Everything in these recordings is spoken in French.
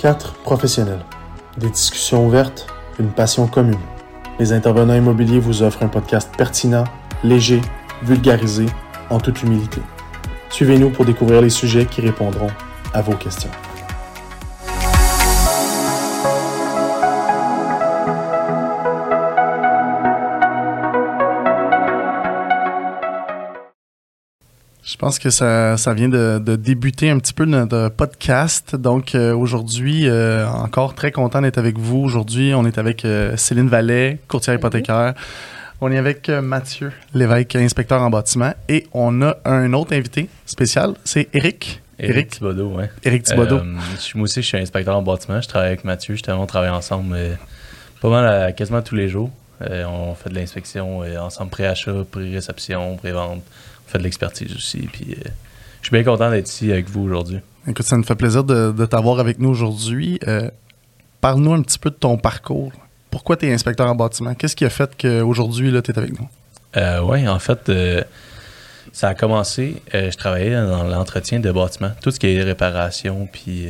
Quatre professionnels. Des discussions ouvertes, une passion commune. Les intervenants immobiliers vous offrent un podcast pertinent, léger, vulgarisé, en toute humilité. Suivez-nous pour découvrir les sujets qui répondront à vos questions. Pense que ça, ça vient de, de, débuter un petit peu notre podcast. Donc euh, aujourd'hui, euh, encore très content d'être avec vous. Aujourd'hui, on est avec euh, Céline Vallet, courtière hypothécaire. On est avec Mathieu Lévesque, inspecteur en bâtiment. Et on a un autre invité spécial, c'est Eric. Eric Thibodeau, oui. Eric Thibodeau. moi aussi, je suis inspecteur en bâtiment. Je travaille avec Mathieu. Justement, on travaille ensemble pas mal, quasiment tous les jours. on fait de l'inspection ensemble, pré-achat, pré-réception, pré-vente fait de l'expertise aussi. Puis, euh, je suis bien content d'être ici avec vous aujourd'hui. Écoute, ça nous fait plaisir de, t'avoir avec nous aujourd'hui. Euh, parle-nous un petit peu de ton parcours. Pourquoi tu es inspecteur en bâtiment? Qu'est-ce qui a fait qu'aujourd'hui, tu es avec nous? Euh, oui, en fait, ça a commencé, je travaillais dans l'entretien de bâtiments, tout ce qui est réparation, puis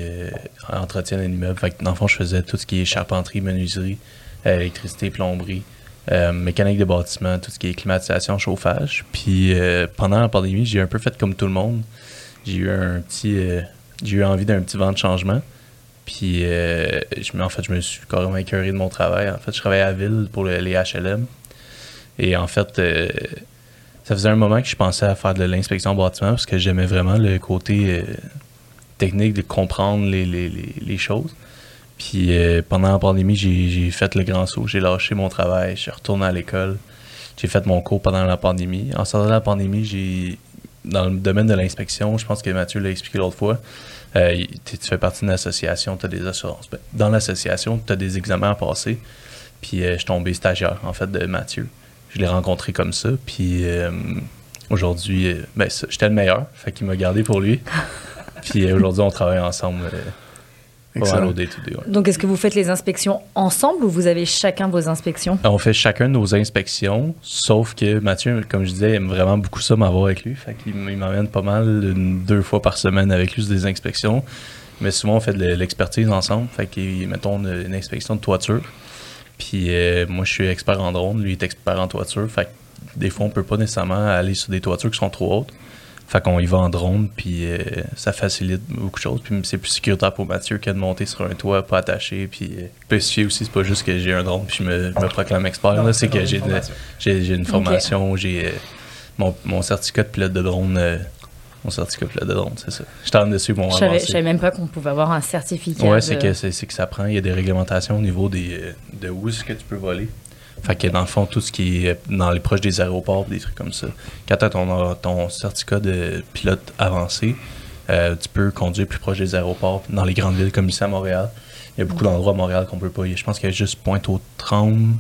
entretien d'un immeuble. Fait que, dans le fond, je faisais tout ce qui est charpenterie, menuiserie, électricité, plomberie. Euh, mécanique de bâtiment, tout ce qui est climatisation, chauffage. Puis euh, pendant la pandémie, j'ai un peu fait comme tout le monde. J'ai eu un petit, euh, j'ai eu envie d'un petit vent de changement. Puis en fait, je me suis carrément écœuré de mon travail. En fait, je travaillais à Ville pour les HLM. Et en fait, ça faisait un moment que je pensais à faire de l'inspection bâtiment parce que j'aimais vraiment le côté technique de comprendre les choses. Puis euh, pendant la pandémie, j'ai fait le grand saut. J'ai lâché mon travail, je suis retourné à l'école. J'ai fait mon cours pendant la pandémie. En sortant de la pandémie, j'ai dans le domaine de l'inspection, je pense que Mathieu l'a expliqué l'autre fois, euh, tu fais partie d'une association, tu as des assurances. Ben, dans l'association, tu as des examens à passer. Puis euh, je suis tombé stagiaire, en fait, de Mathieu. Je l'ai rencontré comme ça. Puis aujourd'hui, ben, j'étais le meilleur. Fait qu'il m'a gardé pour lui. puis aujourd'hui, on travaille ensemble donc, est-ce que vous faites les inspections ensemble ou vous avez chacun vos inspections? On fait chacun nos inspections, sauf que Mathieu, comme je disais, aime vraiment beaucoup ça m'avoir avec lui. Fait qu'il m'amène pas mal, deux fois par semaine avec lui des inspections. Mais souvent, on fait de l'expertise ensemble. Fait qu'il, mettons, une, inspection de toiture. Puis euh, moi, je suis expert en drone, lui est expert en toiture. Fait que des fois, on peut pas nécessairement aller sur des toitures qui sont trop hautes. Fait qu'on y va en drone, puis euh, ça facilite beaucoup de choses. Puis c'est plus sécuritaire pour Mathieu que de monter sur un toit pas attaché. Puis euh, peut aussi, c'est pas juste que j'ai un drone puis je me, proclame expert. C'est que j'ai j'ai une formation, j'ai euh, mon, mon, certificat de pilote de drone. mon certificat de pilote de drone, c'est ça. Je t'en dessus mon Je savais même pas qu'on pouvait avoir un certificat. Ouais, c'est que, c'est que ça prend. Il y a des réglementations au niveau des, de où est-ce que tu peux voler. Fait que dans le fond, tout ce qui est dans les proches des aéroports, des trucs comme ça. Quand tu as ton, ton, certificat de pilote avancé, euh, tu peux conduire plus proche des aéroports dans les grandes villes comme ici à Montréal. Il y a beaucoup d'endroits à Montréal qu'on peut pas. Je pense qu'il y a juste Pointe-aux-Trembles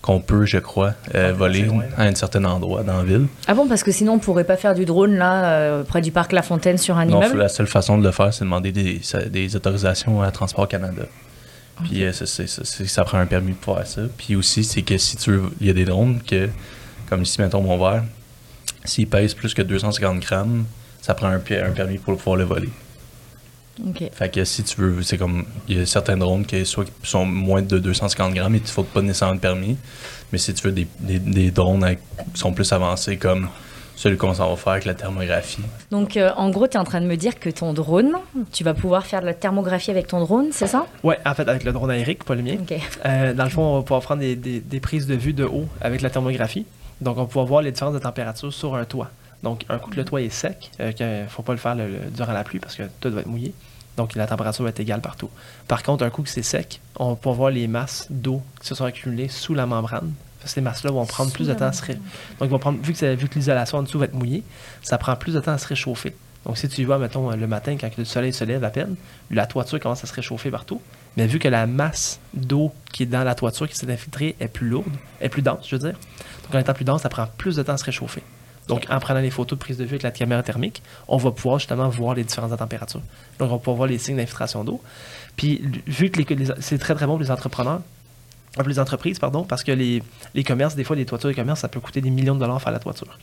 qu'on peut, je crois, euh, voler à un certain endroit dans la ville. Ah bon, parce que sinon on pourrait pas faire du drone là, euh, près du parc La Fontaine sur un non, La seule façon de le faire, c'est de demander des, des autorisations à Transport Canada. Puis euh, ça prend un permis pour faire ça. Puis aussi, c'est que si tu veux, il y a des drones que, comme ici, mettons mon verre, s'il pèse plus que 250 grammes, ça prend un, un permis pour pouvoir le voler. Fait que si tu veux, c'est comme, il y a certains drones qui soit sont moins de 250 grammes et il ne faut pas nécessairement de permis. Mais si tu veux des, des, drones qui sont plus avancés comme celui qu'on s'en va faire avec la thermographie. Donc, euh, en gros, tu es en train de me dire que ton drone, tu vas pouvoir faire de la thermographie avec ton drone, c'est ça? Oui, en fait, avec le drone aérique, pas le mien. Euh, dans le fond, on va pouvoir prendre des, des, prises de vue de haut avec la thermographie. Donc, on va pouvoir voir les différences de température sur un toit. Donc, un coup que le toit est sec, il euh, ne faut pas le faire durant la pluie parce que tout va être mouillé. Donc, la température va être égale partout. Par contre, un coup que c'est sec, on va pouvoir voir les masses d'eau qui se sont accumulées sous la membrane ces masses-là vont prendre plus de temps à se réchauffer. Donc, vont prendre, vu que, que l'isolation en dessous va être mouillée, ça prend plus de temps à se réchauffer. Donc, si tu y vas, mettons, le matin, quand le soleil se lève à peine, la toiture commence à se réchauffer partout. Mais vu que la masse d'eau qui est dans la toiture, qui s'est infiltrée, est plus lourde, est plus dense, je veux dire. Donc, en étant plus dense, ça prend plus de temps à se réchauffer. Donc, en prenant les photos de prise de vue avec la caméra thermique, on va pouvoir justement voir les différences de température. Donc, on va pouvoir voir les signes d'infiltration d'eau. Puis, vu que c'est très, très bon pour les entrepreneurs, les entreprises, pardon, parce que les, les commerces, des fois, les toitures de commerce, ça peut coûter des millions de dollars faire la toiture.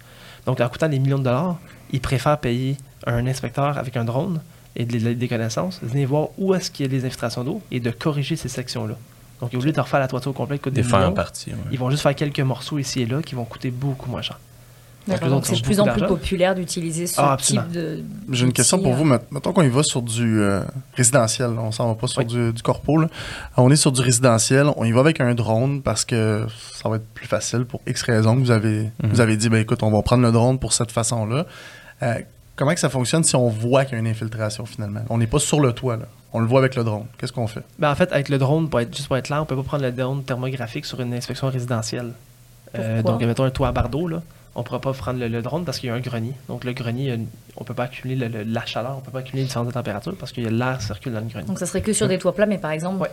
Donc, en coûtant des millions de dollars, ils préfèrent payer un inspecteur avec un drone et des connaissances, venir voir où est-ce qu'il y a des infiltrations d'eau et de corriger ces sections-là. Donc, au lieu de refaire la toiture complète, coûte des faire en partie. Ils vont juste faire quelques morceaux ici et là qui vont coûter beaucoup moins cher. Donc, c'est de plus en plus populaire d'utiliser ce ah, type de. J'ai une question pour vous. Mettons qu'on y va sur du euh, résidentiel. On s'en va pas sur du, du, corpo. On est sur du résidentiel. On y va avec un drone parce que ça va être plus facile pour X raisons. Vous avez, mhm. vous avez dit, ben, écoute, on va prendre le drone pour cette façon-là. Euh, comment que ça fonctionne si on voit qu'il y a une infiltration finalement? On n'est pas sur le toit. Là. On le voit avec le drone. Qu'est-ce qu'on fait? Ben, en fait, avec le drone, pour être, juste pour être là, on peut pas prendre le drone thermographique sur une inspection résidentielle. Euh, donc, mettons un toit à Bardeau, là on ne pourra pas prendre le, drone parce qu'il y a un grenier. Donc le grenier, on ne peut pas accumuler la chaleur, on ne peut pas accumuler différentes températures parce qu'il y a l'air circule dans le grenier. Donc ça serait que sur des toits plats, mais par exemple,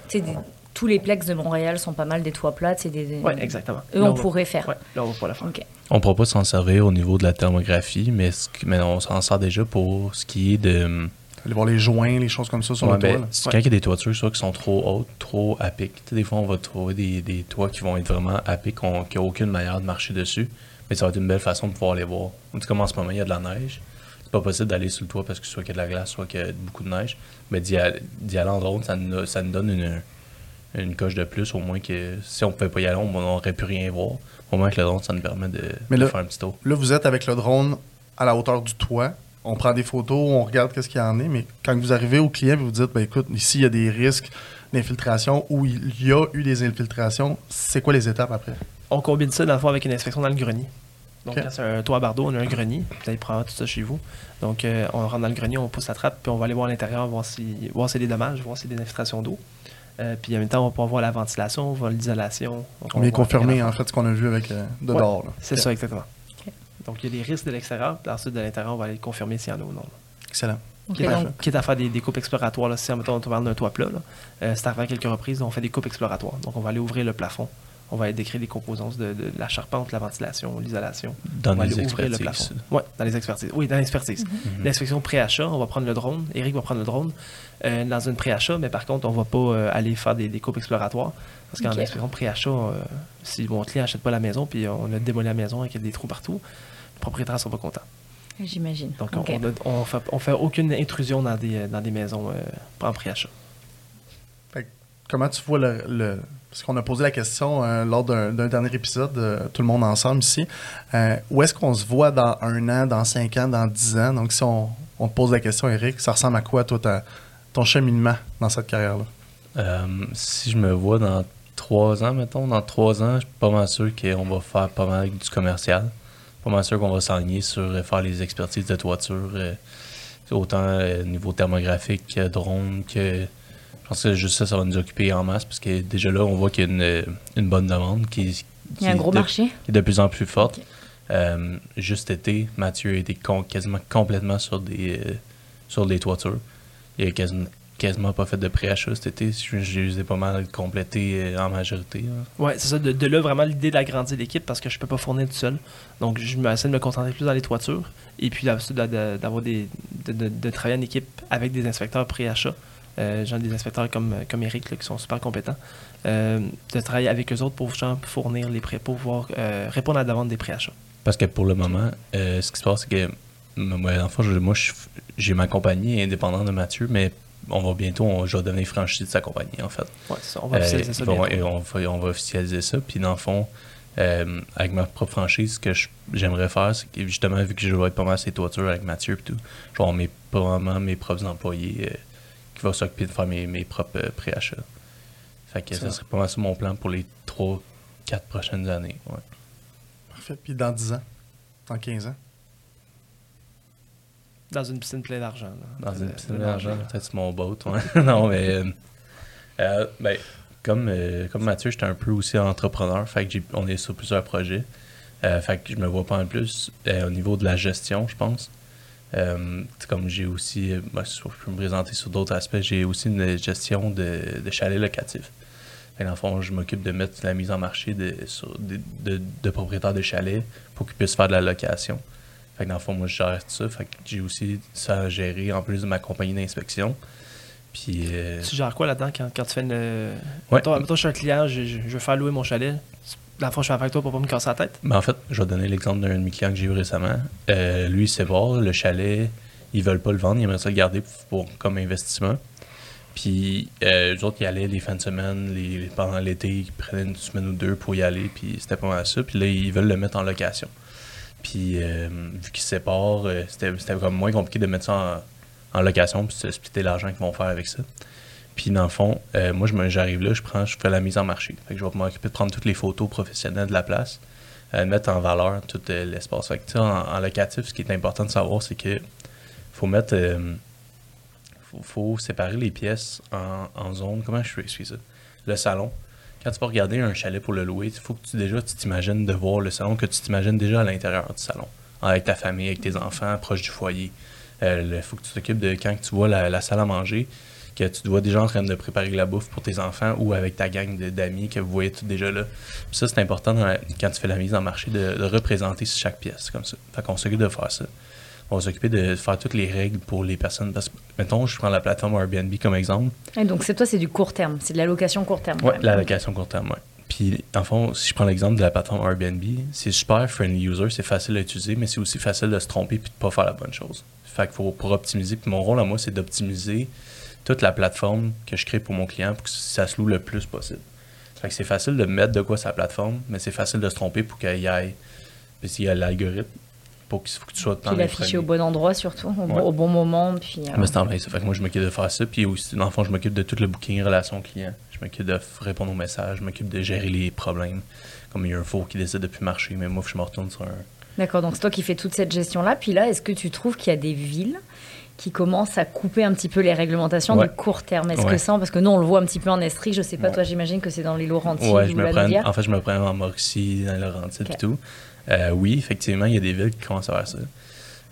tous les plex de Montréal sont pas mal des toits plats. Des, Oui, exactement. Eux, on, pourrait faire. là, on va pas la faire. On ne pourra pas s'en servir au niveau de la thermographie, mais, mais on s'en sert déjà pour ce qui est de aller voir les joints, les choses comme ça sur le ben, toit. Quand il y a des toitures soit qui sont trop hautes, trop à pic, des fois on va trouver des, des toits qui vont être vraiment à pic, qui n'ont aucune manière de marcher dessus. Mais ça va être une belle façon de pouvoir les voir. Comme en ce moment, il y a de la neige. C'est pas possible d'aller sur le toit parce que soit qu'il y a de la glace, soit qu'il y a beaucoup de neige. Mais d'y aller, en drone, ça nous, ça nous donne une, une coche de plus, au moins que si on pouvait pas y aller, on n'aurait pu rien voir. Au moins que le drone, ça nous permet de, faire un petit tour. Là, vous êtes avec le drone à la hauteur du toit. On prend des photos, on regarde qu'est-ce qu'il y en est, mais quand vous arrivez au client, vous vous dites, ben, écoute, ici, il y a des risques d'infiltration ou il y a eu des infiltrations. C'est quoi les étapes après? on combine ça dans le avec une inspection dans le grenier. Donc, quand c'est un toit à bardeau, on a un grenier. Vous allez prendre tout ça chez vous. Donc, euh, on rentre dans le grenier, on pousse la trappe, puis on va aller voir l'intérieur, voir si voir s'il y a des dommages, voir s'il y a des infiltrations d'eau. Euh, puis en même temps, on va pouvoir voir la ventilation, voir l'isolation. On est confirmer en fait ce qu'on a vu avec euh, de dehors. c'est ça, exactement. Donc, il y a des risques de l'extérieur, puis ensuite de l'intérieur, on va aller confirmer s'il y en a ou non. Excellent. qui, est à, faire des, coupes exploratoires. Là. Si on parle d'un toit plat, c'est à faire quelques reprises, on fait des coupes exploratoires. Donc, on va aller ouvrir le plafond on va décrire les composantes de, la charpente, la ventilation, l'isolation. Dans les expertises. Oui, dans les expertises. Oui, dans l'expertise. Mhm. L'inspection pré-achat, on va prendre le drone. Eric va prendre le drone euh, dans une pré-achat, mais par contre, on ne va pas euh, aller faire des, coupes exploratoires. Parce qu'en inspection pré-achat, euh, si mon client n'achète pas la maison, puis on a démoli la maison avec des trous partout, les propriétaires ne sont pas contents. J'imagine. Donc, on ne fait, fait, aucune intrusion dans des, dans des maisons en pré-achat. Comment tu vois le parce qu'on a posé la question euh, lors d'un dernier épisode, euh, tout le monde ensemble ici. Euh, où est-ce qu'on se voit dans un an, dans cinq ans, dans dix ans? Donc, si on, te pose la question, Eric, ça ressemble à quoi, toi, ton cheminement dans cette carrière-là? si je me vois dans trois ans, mettons, dans trois ans, je suis pas mal sûr qu'on va faire pas mal du commercial. Pas mal sûr qu'on va s'enligner sur faire les expertises de toiture, autant au niveau thermographique, drone, que je pense que juste ça, ça va nous occuper en masse parce que déjà là, on voit qu'il y a une, euh, une bonne demande qui, Il y a un gros de, marché. Qui est de plus en plus forte. Euh, juste été, Mathieu a été quasiment complètement sur des, euh, sur des toitures. Il a quasiment, quasiment pas fait de pré-achat cet été. J'ai usé pas mal complété en majorité. Hein. Oui, c'est ça. De, là, vraiment, l'idée d'agrandir l'équipe parce que je peux pas fournir tout seul. Donc, je essayer de me concentrer plus dans les toitures et puis d'avoir des, de, de, travailler en équipe avec des inspecteurs pré-achat euh, des inspecteurs comme, comme Eric qui sont super compétents, euh, de travailler avec eux autres pour fournir les prêts, pour pouvoir euh, répondre à la demande des préachats. Parce que pour le moment, ce qui se passe, c'est que moi, moi j'ai ma compagnie indépendante de Mathieu, mais on va bientôt, on, je vais devenir franchise de sa compagnie, en fait. Oui, on va officialiser ça. et on, va, on va officialiser ça. Puis dans le fond, avec ma propre franchise, ce que j'aimerais faire, c'est que justement, vu que je vais être pas mal ces toitures avec Mathieu et tout, je vais avoir mes, probablement mes propres employés va s'occuper de faire mes, mes propres euh, préachats. Fait que ça serait pas mal mon plan pour les 3-4 prochaines années. Ouais. Parfait. Puis dans 10 ans, dans 15 ans? Dans une piscine pleine d'argent. Dans une piscine pleine d'argent, peut-être mon boat. Ouais. non, mais euh, euh, ben, comme, comme Mathieu, j'étais un peu aussi entrepreneur. Fait que on est sur plusieurs projets. fait que je me vois pas en plus au niveau de la gestion, je pense. Euh, comme j'ai aussi, euh, ben, je peux me présenter sur d'autres aspects, j'ai aussi une gestion de, de chalets locatifs. dans le fond, je m'occupe de mettre la mise en marché de, de, propriétaires de chalets pour qu'ils puissent faire de la location. Fait dans le fond, moi, je gère tout ça. Fait j'ai aussi ça à gérer en plus de ma compagnie d'inspection. Puis, euh, Tu gères quoi là-dedans quand, quand, tu fais une. Ouais. Toi, je suis un client, je, je, veux faire louer mon chalet suis avec toi pour pas me casser la tête? Ben, en fait, je vais donner l'exemple d'un de mes clients que j'ai eu récemment. Euh, lui, c'est voir le chalet, ils veulent pas le vendre, ils aimeraient ça le garder pour, comme investissement. Puis, euh, eux autres, ils allaient les fins de semaine, pendant l'été, ils prenaient une semaine ou deux pour y aller, puis c'était pas mal ça. Puis là, ils veulent le mettre en location. Puis, euh, vu qu'ils se séparent, euh, c'était, comme moins compliqué de mettre ça en, en location, puis de splitter l'argent qu'ils vont faire avec ça. Puis, dans le fond, euh, moi, j'arrive là, je prends, je fais la mise en marché. Fait que je vais m'occuper de prendre toutes les photos professionnelles de la place, euh, mettre en valeur tout euh, l'espace. En, locatif, ce qui est important de savoir, c'est que faut mettre. euh, faut, séparer les pièces en, en zones. Comment je fais ça? Le salon. Quand tu vas regarder un chalet pour le louer, il faut que tu déjà tu t'imagines de voir le salon, que tu t'imagines déjà à l'intérieur du salon, avec ta famille, avec tes enfants, proche du foyer. Il faut que tu t'occupes de quand tu vois la salle à manger, que tu te vois déjà en train de préparer la bouffe pour tes enfants ou avec ta gang de- d'amis que vous voyez tout déjà là. Puis ça, c'est important la- quand tu fais la mise en marché de, de représenter chaque pièce comme ça. Fait qu'on s'occupe de faire ça. On va s'occuper de faire toutes les règles pour les personnes. Parce que, mettons, je prends la plateforme Airbnb comme exemple. Et donc, c'est toi, c'est du court terme. C'est de la location court terme. Ouais, quand même. la location court terme, ouais. Puis, en fond, si je prends l'exemple de la plateforme Airbnb, c'est super friendly user, c'est facile à utiliser, mais c'est aussi facile de se tromper puis de pas faire la bonne chose. Fait qu'il faut, pour optimiser, puis mon rôle à moi, c'est d'optimiser toute la plateforme que je crée pour mon client pour que ça se loue le plus possible. Fait que c'est facile de mettre de quoi la plateforme, mais c'est facile de se tromper pour qu'il y ait, puis s'il y a l'algorithme, pour qu'il faut que tu sois dans Puis l'afficher au bon endroit, surtout, au, bon- Ouais. au bon moment. Puis, euh, Mais c'est en vrai, ça fait que moi, je m'occupe de faire ça. Puis aussi, dans le fond, je m'occupe de tout le booking, relation client. Je m'occupe de répondre aux messages. Je m'occupe de gérer les problèmes. Comme il y a un four qui décide de plus marcher, mais moi, je me retourne sur un. D'accord, donc c'est toi qui fais toute cette gestion-là. Puis là, est-ce que tu trouves qu'il y a des villes qui commencent à couper un petit peu les réglementations Ouais. du court terme Est-ce Ouais. que ça, parce que nous, on le voit un petit peu en Estrie, je sais pas, Ouais. toi, j'imagine que c'est dans les Laurentides je ou me la. En fait, je me prends en Mauricie, dans Laurentides Ok. et tout. Euh, oui, effectivement, il y a des villes qui commencent à faire ça.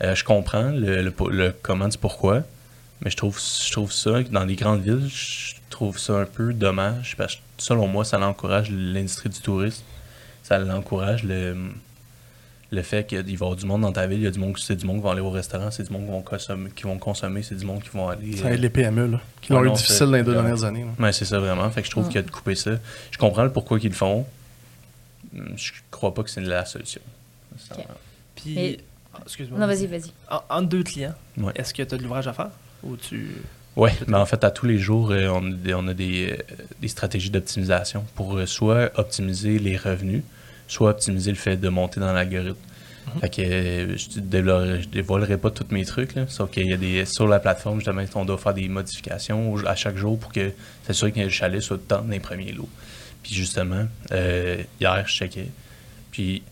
Euh, je comprends le, le, le comment du pourquoi, mais je trouve, je trouve ça, dans les grandes villes, je trouve ça un peu dommage parce que selon moi, ça encourage l'industrie du tourisme. Ça l'encourage le, le fait qu'il va y avoir du monde dans ta ville, il y a du monde, c'est du monde qui va aller au restaurant, c'est du monde qui vont consommer, qui vont consommer, c'est du monde qui vont aller. Ça euh, aide les PME, là, qui Ouais, l'ont eu non, difficile c'est- dans les deux ouais. dernières années. Ouais, c'est ça vraiment. Fait que je trouve qu'il y a de couper ça. Je comprends le pourquoi qu'ils le font. Je crois pas que c'est la solution. Puis, ah, excuse-moi. Non, vas-y, vas-y. En- entre deux clients, Ouais. est-ce que tu as de l'ouvrage à faire ou tu. Ouais, mais en fait, à tous les jours, euh, on a des, on a des, euh, des stratégies d'optimisation pour euh, soit optimiser les revenus, soit optimiser le fait de monter dans l'algorithme. Fait que euh, je, dévoilerai, je dévoilerai pas tous mes trucs, là, sauf qu'il y a des sur la plateforme, justement, on doit faire des modifications à chaque jour pour que s'assurer que le chalet soit tout le temps dans les premiers lots. Puis justement, euh, hier, je checkais. Puis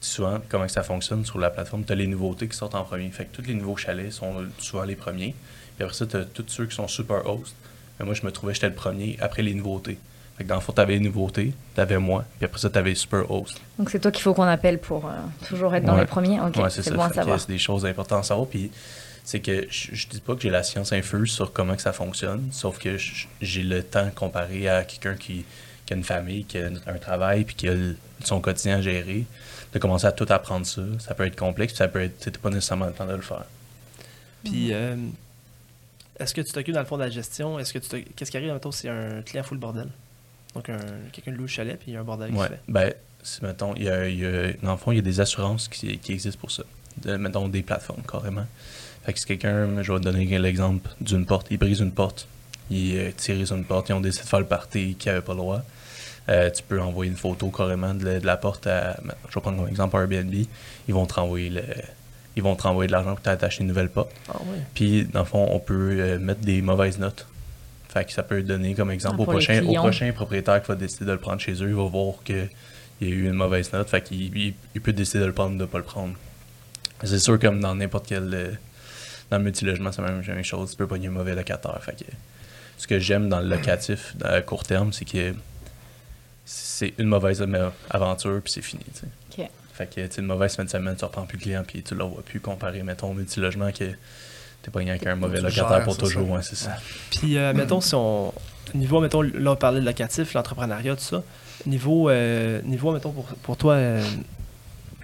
souvent, comment que ça fonctionne sur la plateforme, tu as les nouveautés qui sortent en premier. Fait que tous les nouveaux chalets sont souvent les premiers. Puis après ça, tu as tous ceux qui sont super host. Mais moi, je me trouvais, j'étais le premier après les nouveautés. Fait que dans le fond, tu avais les nouveautés, tu avais moi, puis après ça, tu avais super host. Donc c'est toi qu'il faut qu'on appelle pour euh, toujours être dans Ouais. les premiers? Ok, Ouais, c'est ça. bon à savoir. C'est des choses importantes à savoir. Puis c'est que je, je dis pas que j'ai la science infuse sur comment que ça fonctionne, sauf que j'ai le temps comparé à quelqu'un qui, qui a une famille, qui a un travail, puis qui a le- son quotidien à gérer, de commencer à tout apprendre ça. Ça peut être complexe, puis ça peut être, pas nécessairement le temps de le faire. Puis, euh, est-ce que tu t'occupes dans le fond de la gestion? Est-ce que tu Qu'est-ce qui arrive, mettons, si un client fout le bordel? Donc, un, quelqu'un loue le chalet, puis il y a un bordel qui Ouais. se fait. Ben, si, mettons, il y a, il y a- dans le fond, il y a des assurances qui, qui existent pour ça. De, mettons, des plateformes, carrément. Fait que si quelqu'un, je vais te donner l'exemple d'une porte, il brise une porte, il euh, tire sur une porte, ils ont décidé de faire le party qui n'avait pas le droit. Euh, tu peux envoyer une photo carrément de la, de la porte à. Je vais prendre comme exemple Airbnb. Ils vont te renvoyer le. Ils vont te renvoyer de l'argent pour t'attacher une nouvelle porte. Ah. Puis, dans le fond, on peut euh, mettre des mauvaises notes. Fait que ça peut donner comme exemple Ah, au, prochain, au clients. prochain propriétaire qui va décider de le prendre chez eux, il va voir qu'il y a eu une mauvaise note. Fait qu'il il, il peut décider de le prendre ou de ne pas le prendre. C'est sûr, comme dans n'importe quel. euh, dans le multilogement, c'est la même, même chose. Tu peux pogner un mauvais locataire. Fait que, ce que j'aime dans le locatif à court terme, c'est que c'est une mauvaise aventure, puis c'est fini. tu sais. Ok. Fait que, une mauvaise fin de semaine, tu reprends plus le client, puis tu le vois plus comparé, mettons, au multilogement, que t'es pas avec un mauvais locataire gères, pour toujours. ça. Ouais, c'est ça. Puis, euh, mettons, si on. Niveau, mettons, là, on parlait de locatif, l'entrepreneuriat, tout ça. Niveau, euh, niveau mettons, pour, pour toi. Euh,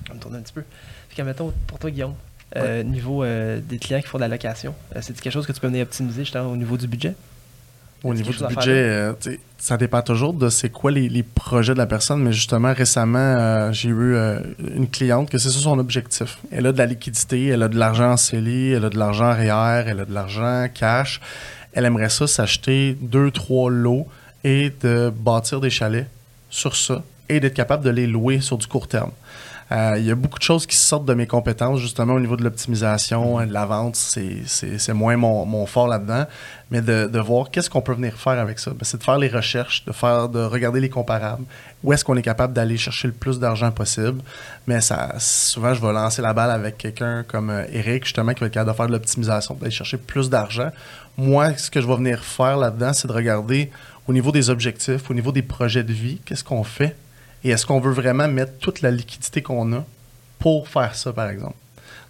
on va me tourner un petit peu. Fait que, mettons, pour toi, Guillaume, euh, niveau euh, des clients qui font de la location, euh, c'est quelque chose que tu peux venir optimiser justement au niveau du budget? Au niveau du budget, euh, ça dépend toujours de c'est quoi les, projets de la personne, mais justement, récemment, euh, j'ai eu euh, une cliente que c'est ça son objectif. Elle a de la liquidité, elle a de l'argent en CELI, elle a de l'argent REER, elle a de l'argent cash. Elle aimerait ça s'acheter deux, trois lots et de bâtir des chalets sur ça et d'être capable de les louer sur du court terme. Euh, il y a beaucoup de choses qui sortent de mes compétences, justement au niveau de l'optimisation, de la vente, c'est moins mon, mon fort là-dedans. Mais de, de voir qu'est-ce qu'on peut venir faire avec ça. Ben, c'est de faire les recherches, de faire, de regarder les comparables. Où est-ce qu'on est capable d'aller chercher le plus d'argent possible? Mais ça, souvent, je vais lancer la balle avec quelqu'un comme euh, Eric, justement, qui va être capable de faire de l'optimisation, d'aller chercher plus d'argent. Moi, ce que je vais venir faire là-dedans, c'est de regarder au niveau des objectifs, au niveau des projets de vie, qu'est-ce qu'on fait et est-ce qu'on veut vraiment mettre toute la liquidité qu'on a pour faire ça, par exemple?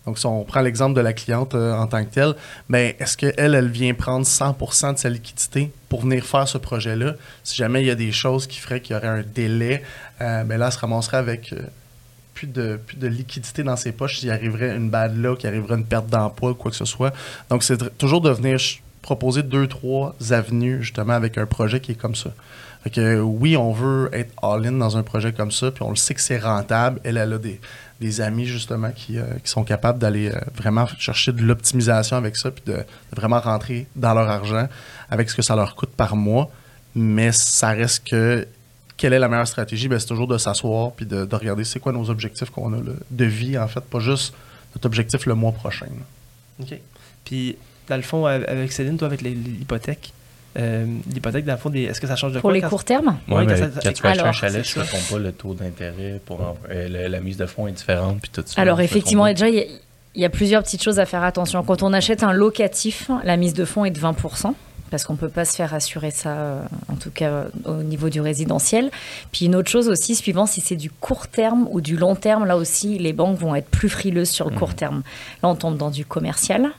Donc, si on prend l'exemple de la cliente euh, en tant que telle, ben, est-ce qu'elle, elle vient prendre 100% de sa liquidité pour venir faire ce projet-là? Si jamais il y a des choses qui feraient qu'il y aurait un délai, euh, ben là, elle se ramasserait avec euh, plus, de, plus de liquidité dans ses poches s'il arriverait une bad là, qu'il arriverait une perte d'emploi ou quoi que ce soit. Donc, c'est toujours de venir proposer deux, trois avenues, justement, avec un projet qui est comme ça. Fait que oui, on veut être all-in dans un projet comme ça, puis on le sait que c'est rentable. Elle, elle a des, amis justement qui, euh, qui sont capables d'aller euh, vraiment chercher de l'optimisation avec ça, puis de, vraiment rentrer dans leur argent avec ce que ça leur coûte par mois. Mais ça reste que quelle est la meilleure stratégie? Ben, c'est toujours de s'asseoir puis de, regarder c'est quoi nos objectifs qu'on a de vie, en fait, pas juste notre objectif le mois prochain. OK. Puis, dans le fond, avec Céline, toi, avec l'hypothèque, euh, l'hypothèque, dans le fond, est-ce que ça change de pour quoi? les courts termes? Oui, ouais, quand, quand, tu achètes un chalet, tu ne pas le taux d'intérêt. pour euh, la, mise de fonds est différente, puis tout ça. Alors, effectivement, déjà, il y, a plusieurs petites choses à faire attention. Quand on achète un locatif, la mise de fonds est de 20 parce qu'on ne peut pas se faire assurer ça, euh, en tout cas au niveau du résidentiel. Puis une autre chose aussi, suivant si c'est du court terme ou du long terme, là aussi, les banques vont être plus frileuses sur le court mmh. terme. Là, on tombe dans du commercial.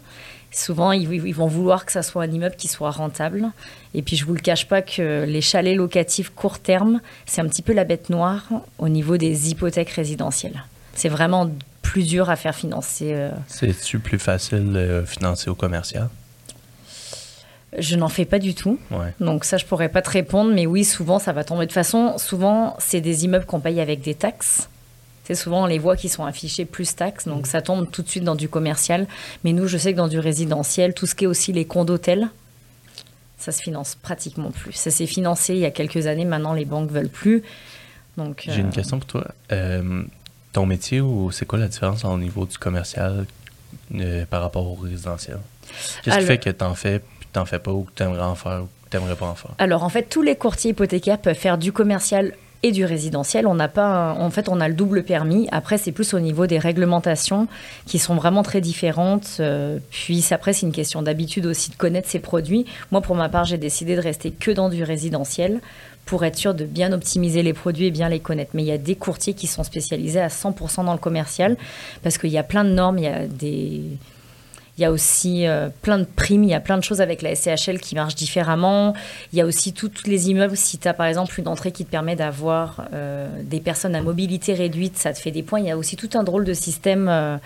Souvent, ils, vont vouloir que ça soit un immeuble qui soit rentable. Et puis, je vous le cache pas que les chalets locatifs court terme, c'est un petit peu la bête noire au niveau des hypothèques résidentielles. C'est vraiment plus dur à faire financer. Euh. C'est-tu plus facile de financer au commercial? Je n'en fais pas du tout. Donc ça, je pourrais pas te répondre. Mais oui, souvent, ça va tomber. De toute façon, souvent, c'est des immeubles qu'on paye avec des taxes. C'est souvent les voies qui sont affichées plus taxes, donc mm. ça tombe tout de suite dans du commercial. Mais nous, je sais que dans du résidentiel, tout ce qui est aussi les condos-hôtels, ça se finance pratiquement plus. Ça s'est financé il y a quelques années, maintenant les banques veulent plus. Donc, J'ai une euh, question pour toi. Euh, ton métier, ou c'est quoi la différence au niveau du commercial euh, par rapport au résidentiel? Qu'est-ce qui fait que tu en fais, puis tu n'en fais pas, ou que tu aimerais en faire, ou que tu n'aimerais pas en faire? Alors, en fait, tous les courtiers hypothécaires peuvent faire du commercial et du résidentiel. On n'a pas, en fait, on a le double permis. Après, c'est plus au niveau des réglementations qui sont vraiment très différentes. Euh, puis après, c'est une question d'habitude aussi de connaître ces produits. Moi, pour ma part, j'ai décidé de rester que dans du résidentiel pour être sûr de bien optimiser les produits et bien les connaître. Mais il y a des courtiers qui sont spécialisés à 100% dans le commercial parce qu'il y a plein de normes, il y a des il y a aussi euh, plein de primes, il y a plein de choses avec la SCHL qui marchent différemment. Il y a aussi tous les immeubles. Si tu as par exemple une entrée qui te permet d'avoir euh, des personnes à mobilité réduite, ça te fait des points. Il y a aussi tout un drôle de système euh,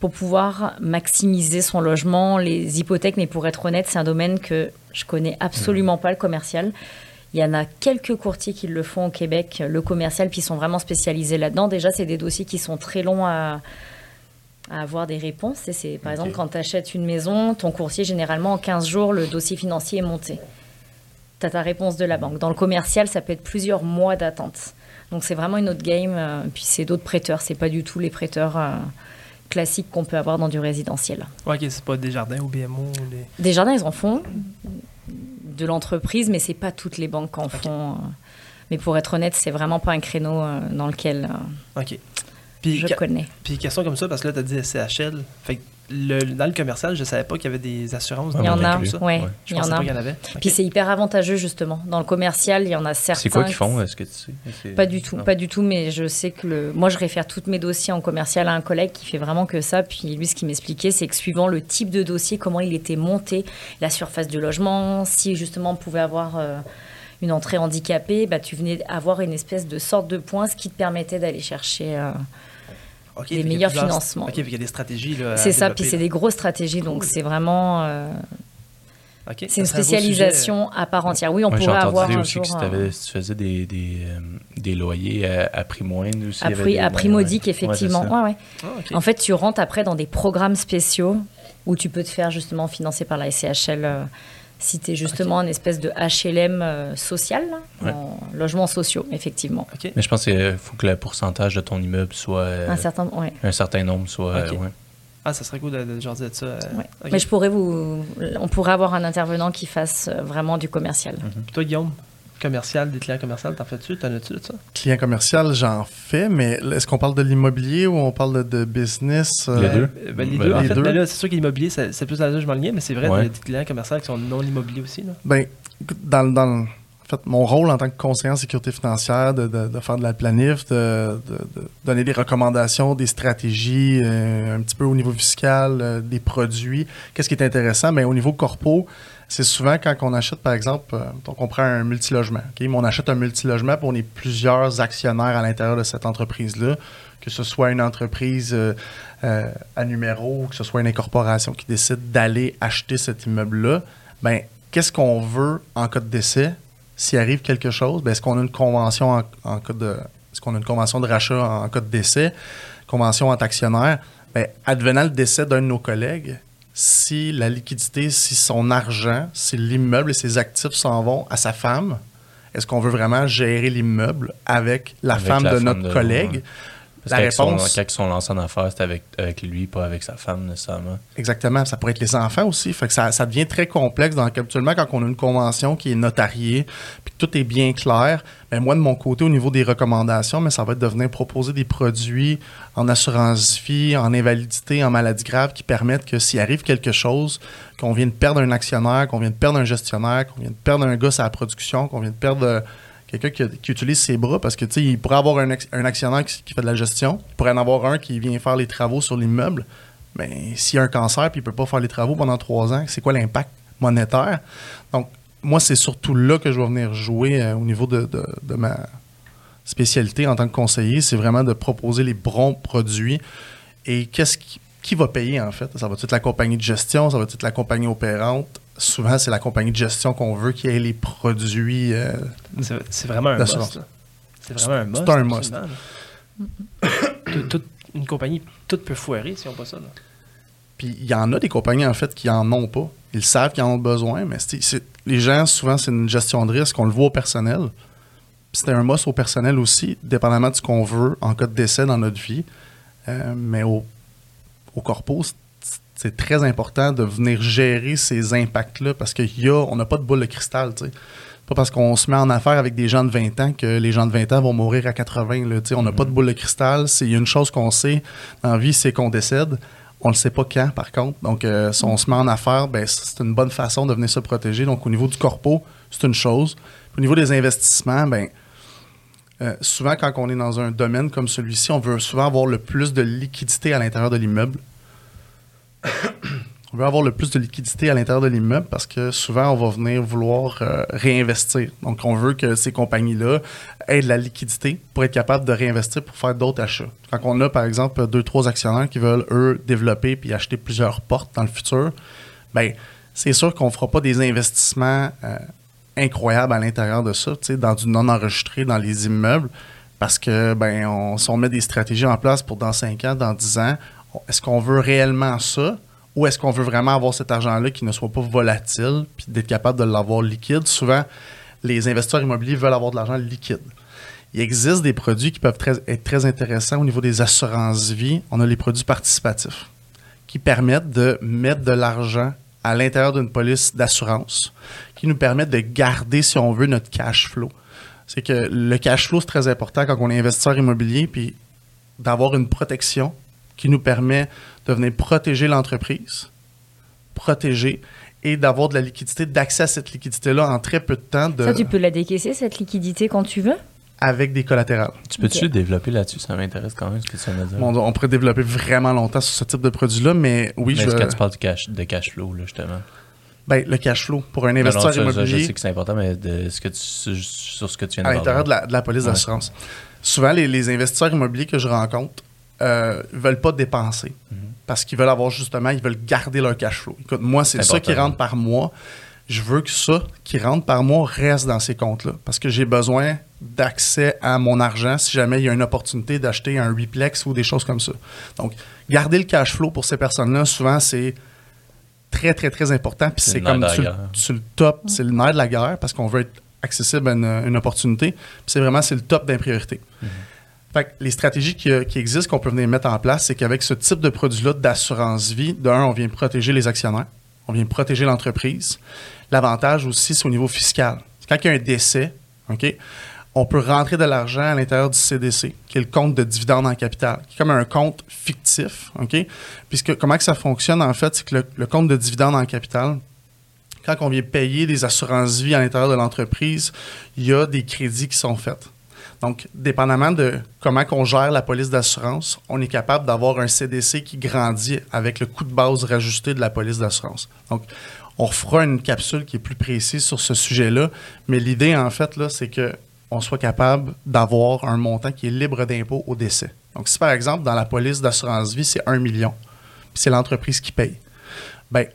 pour pouvoir maximiser son logement, les hypothèques. Mais pour être honnête, c'est un domaine que je connais absolument pas, le commercial. Il y en a quelques courtiers qui le font au Québec, le commercial, puis ils sont vraiment spécialisés là-dedans. Déjà, c'est des dossiers qui sont très longs à à avoir des réponses. C'est, par exemple, quand tu achètes une maison, ton courtier, généralement, en 15 jours, le dossier financier est monté. Tu as ta réponse de la banque. Dans le commercial, ça peut être plusieurs mois d'attente. Donc, c'est vraiment une autre game. Euh, puis, c'est d'autres prêteurs. C'est pas du tout les prêteurs euh, classiques qu'on peut avoir dans du résidentiel. Ouais, ok, c'est pas Desjardins ou BMO ou Desjardins, ils en font de l'entreprise, mais c'est pas toutes les banques qui en font. Euh. Mais pour être honnête, c'est vraiment pas un créneau dans lequel. OK. Puis, je connais. Puis question comme ça, parce que là, tu as dit SCHL. Fait le, dans le commercial, je savais pas qu'il y avait des assurances. Il y en a, oui. Je pensais pas qu'il y en avait. Puis c'est hyper avantageux, justement. Dans le commercial, il y en a certains. C'est quoi qu'ils font Est-ce que tu sais? Pas du tout, pas du tout, mais je sais que le... moi, je réfère tous mes dossiers en commercial à un collègue qui fait vraiment que ça. Puis lui, ce qu'il m'expliquait, c'est que suivant le type de dossier, comment il était monté, la surface du logement, si justement on pouvait avoir. Euh, une entrée handicapée, bah, tu venais avoir une espèce de sorte de point, ce qui te permettait d'aller chercher euh, les meilleurs financements. Ok, il y a des stratégies. C'est ça, puis c'est des grosses stratégies, donc c'est vraiment. Euh, C'est une spécialisation à part entière. Oui, on pourrait avoir un aussi que tu faisais des, des, euh, des loyers à, prix moindre aussi. À prix, à prix modique, effectivement. Ouais, ah, En fait, tu rentres après dans des programmes spéciaux où tu peux te faire justement financer par la SCHL euh, si tu es justement une espèce de HLM euh, social, en logements sociaux, effectivement. Mais je pense qu'il faut que le pourcentage de ton immeuble soit. un, certain, un certain nombre soit. Ah, ça serait cool de, de, de ça. Euh, Mais je pourrais vous. On pourrait avoir un intervenant qui fasse euh, vraiment du commercial. Mhm. toi, Guillaume, commercial, des clients commerciaux, t'en fais-tu? T'en as-tu de ça? Client commercial, j'en fais, mais est-ce qu'on parle de l'immobilier ou on parle de, business? Euh? Les deux. Ben, les ben, deux. En fait, ben c'est sûr que l'immobilier, c'est plus là je m'en mais c'est vrai, ouais. des clients commerciaux qui sont non immobiliers aussi. Là. Ben, dans, dans, en fait, mon rôle en tant que conseiller en sécurité financière, de, faire de la planif, de, donner des recommandations, des stratégies, euh, un petit peu au niveau fiscal, euh, des produits. Qu'est-ce qui est intéressant? Mais au niveau corpo, c'est souvent quand on achète, par exemple, euh, donc on prend un multilogement. On achète un multilogement, puis on est plusieurs actionnaires à l'intérieur de cette entreprise-là, que ce soit une entreprise à numéro, que ce soit une incorporation qui décide d'aller acheter cet immeuble-là. Ben, qu'est-ce qu'on veut en cas de décès? s'il arrive quelque chose, ben, est-ce qu'on a une convention en, cas de. Est-ce qu'on a une convention de rachat en, cas de décès, convention entre actionnaires? Ben, advenant le décès d'un de nos collègues, si la liquidité, si son argent, si l'immeuble et ses actifs s'en vont à sa femme, est-ce qu'on veut vraiment gérer l'immeuble avec la femme de notre collègue? La réponse. quand ils sont lancés en affaires, c'est avec, avec lui, pas avec sa femme nécessairement. Exactement. Ça pourrait être les enfants aussi. Fait que ça, ça devient très complexe. Donc, habituellement, quand on a une convention qui est notariée, puis que tout est bien clair, mais ben, moi, de mon côté, au niveau des recommandations, mais ça va être de venir proposer des produits en assurance vie, en invalidité, en maladie grave, qui permettent que s'il arrive quelque chose, qu'on vient de perdre un actionnaire, qu'on vient de perdre un gestionnaire, qu'on vient de perdre un gars à la production, qu'on vient de perdre quelqu'un qui, utilise ses bras parce que, il pourrait avoir un, actionnaire qui, fait de la gestion, il pourrait en avoir un qui vient faire les travaux sur l'immeuble, mais s'il y a un cancer puis il peut pas faire les travaux pendant trois ans, c'est quoi l'impact monétaire? Donc, moi, c'est surtout là que je vais venir jouer euh, au niveau de, ma spécialité en tant que conseiller, c'est vraiment de proposer les bons produits et qu'est-ce qui, qui va payer en fait? Ça va être la compagnie de gestion, ça va être la compagnie opérante, souvent, c'est la compagnie de gestion qu'on veut qui ait les produits. Euh, c'est vraiment un must. C'est vraiment un must. C'est un must. une compagnie, tout peut foirer si on pas ça. Puis il y en a des compagnies, en fait, qui en ont pas. Ils savent qu'ils en ont besoin, mais les gens, souvent, c'est une gestion de risque. On le voit au personnel. C'est un must au personnel aussi, dépendamment de ce qu'on veut en cas de décès dans notre vie. Euh, mais au, au corpo, c'est très important de venir gérer ces impacts-là parce qu'on n'a pas de boule de cristal. sais. Pas parce qu'on se met en affaire avec des gens de 20 ans que les gens de 20 ans vont mourir à 80. Là, on n'a pas de boule de cristal. Il y a une chose qu'on sait dans la vie, c'est qu'on décède. On ne sait pas quand, par contre. Donc, euh, si on se met en affaire, ben, c'est une bonne façon de venir se protéger. Donc, au niveau du corpo, c'est une chose. Au niveau des investissements, ben, euh, souvent, quand on est dans un domaine comme celui-ci, on veut souvent avoir le plus de liquidité à l'intérieur de l'immeuble. On veut avoir le plus de liquidité à l'intérieur de l'immeuble parce que souvent, on va venir vouloir euh, réinvestir. Donc, on veut que ces compagnies-là aient de la liquidité pour être capable de réinvestir pour faire d'autres achats. Quand on a, par exemple, deux, trois actionnaires qui veulent, eux, développer puis acheter plusieurs portes dans le futur, ben c'est sûr qu'on ne fera pas des investissements euh, incroyables à l'intérieur de ça, dans du non-enregistré dans les immeubles, parce que ben on, si on met des stratégies en place pour dans 5 ans, dans 10 ans, est-ce qu'on veut réellement ça ou est-ce qu'on veut vraiment avoir cet argent-là qui ne soit pas volatile puis d'être capable de l'avoir liquide? Souvent, les investisseurs immobiliers veulent avoir de l'argent liquide. Il existe des produits qui peuvent être très intéressants au niveau des assurances-vie. On a les produits participatifs qui permettent de mettre de l'argent à l'intérieur d'une police d'assurance, qui nous permettent de garder, si on veut, notre cash flow. C'est que le cash flow, c'est très important quand on est investisseur immobilier, puis d'avoir une protection qui nous permet de venir protéger l'entreprise, protéger et d'avoir de la liquidité, d'accès à cette liquidité-là en très peu de temps. De, ça, tu peux la décaisser, cette liquidité, quand tu veux? Avec des collatérales. Tu peux-tu développer là-dessus? Ça m'intéresse quand même ce que tu veux dire. on pourrait développer vraiment longtemps sur ce type de produit-là, mais oui, mais je... Quand tu parles de cash, de cash flow, là, justement? Ben, le cash flow pour un investisseur immobilier. je sais que c'est important, mais de ce que tu, sur ce que tu viens de À l'intérieur de la, de la police d'assurance. Souvent, les, les, investisseurs immobiliers que je rencontre, euh, veulent pas dépenser. Mhm. Parce qu'ils veulent avoir justement, ils veulent garder leur cash flow. Écoute, moi, c'est ça qui rentre par mois. je veux que ça qui rentre par mois reste dans ces comptes-là parce que j'ai besoin d'accès à mon argent si jamais il y a une opportunité d'acheter un replex ou des choses comme ça. Donc, garder le cash flow pour ces personnes-là, souvent, c'est très, très, très important. Puis c'est comme sur, le top, c'est le nerf de la guerre parce qu'on veut être accessible à une, opportunité. Puis c'est vraiment, c'est le top d'une priorité. Mm-hmm. Fait que les stratégies qui, qui existent, qu'on peut venir mettre en place, c'est qu'avec ce type de produit-là d'assurance vie, d'un, on vient protéger les actionnaires, on vient protéger l'entreprise. L'avantage aussi, c'est au niveau fiscal. Quand il y a un décès, OK, on peut rentrer de l'argent à l'intérieur du CDC, qui est le compte de dividende en capital, qui est comme un compte fictif. OK? Puisque comment que ça fonctionne, en fait, c'est que le, le compte de dividende en capital, quand on vient payer des assurances vie à l'intérieur de l'entreprise, il y a des crédits qui sont faits. Donc, dépendamment de comment on gère la police d'assurance, on est capable d'avoir un CDC qui grandit avec le coût de base rajusté de la police d'assurance. Donc, on fera une capsule qui est plus précise sur ce sujet-là, mais l'idée, en fait, c'est qu'on soit capable d'avoir un montant qui est libre d'impôt au décès. Donc, si par exemple, dans la police d'assurance vie, c'est 1 million, puis c'est l'entreprise qui paye, bien,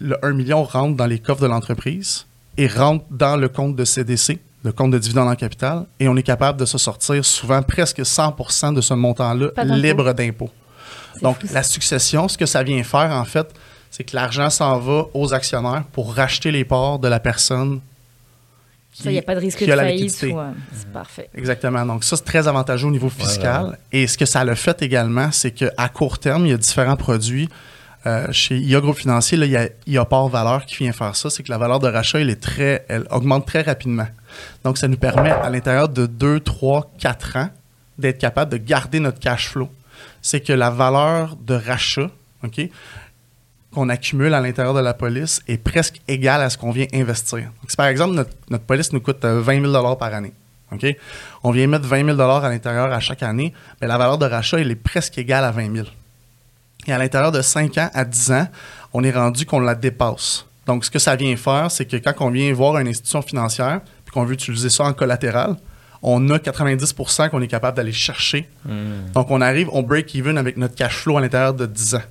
le 1 million rentre dans les coffres de l'entreprise et rentre dans le compte de CDC le compte de dividende en capital, et on est capable de se sortir souvent presque 100% de ce montant-là libre d'impôt. Donc, la succession, ce que ça vient faire, en fait, c'est que l'argent s'en va aux actionnaires pour racheter les parts de la personne qui, ça, il n'y a pas de risque de faillite. c'est parfait. Exactement. Donc, ça, c'est très avantageux au niveau fiscal. Et ce que ça a fait également, c'est qu'à court terme, il y a différents produits euh, chez IA Groupe Financier, il y a IA Port Valeur qui vient faire ça. C'est que la valeur de rachat, elle, est très, elle augmente très rapidement. Donc, ça nous permet, à l'intérieur de 2, 3, 4 ans, d'être capable de garder notre cash flow. C'est que la valeur de rachat, qu'on accumule à l'intérieur de la police est presque égale à ce qu'on vient investir. Donc, si par exemple, notre, police nous coûte 20 euh, 000 par année, on vient mettre 20 000 à l'intérieur à chaque année, mais la valeur de rachat, elle est presque égale à 20 000. Et à l'intérieur de 5 ans à 10 ans, on est rendu qu'on la dépasse. Donc, ce que ça vient faire, c'est que quand on vient voir une institution financière, qu'on veut utiliser ça en collatéral, on a 90% qu'on est capable d'aller chercher. Hmm. Donc, on arrive, on break even avec notre cash flow à l'intérieur de 10 ans.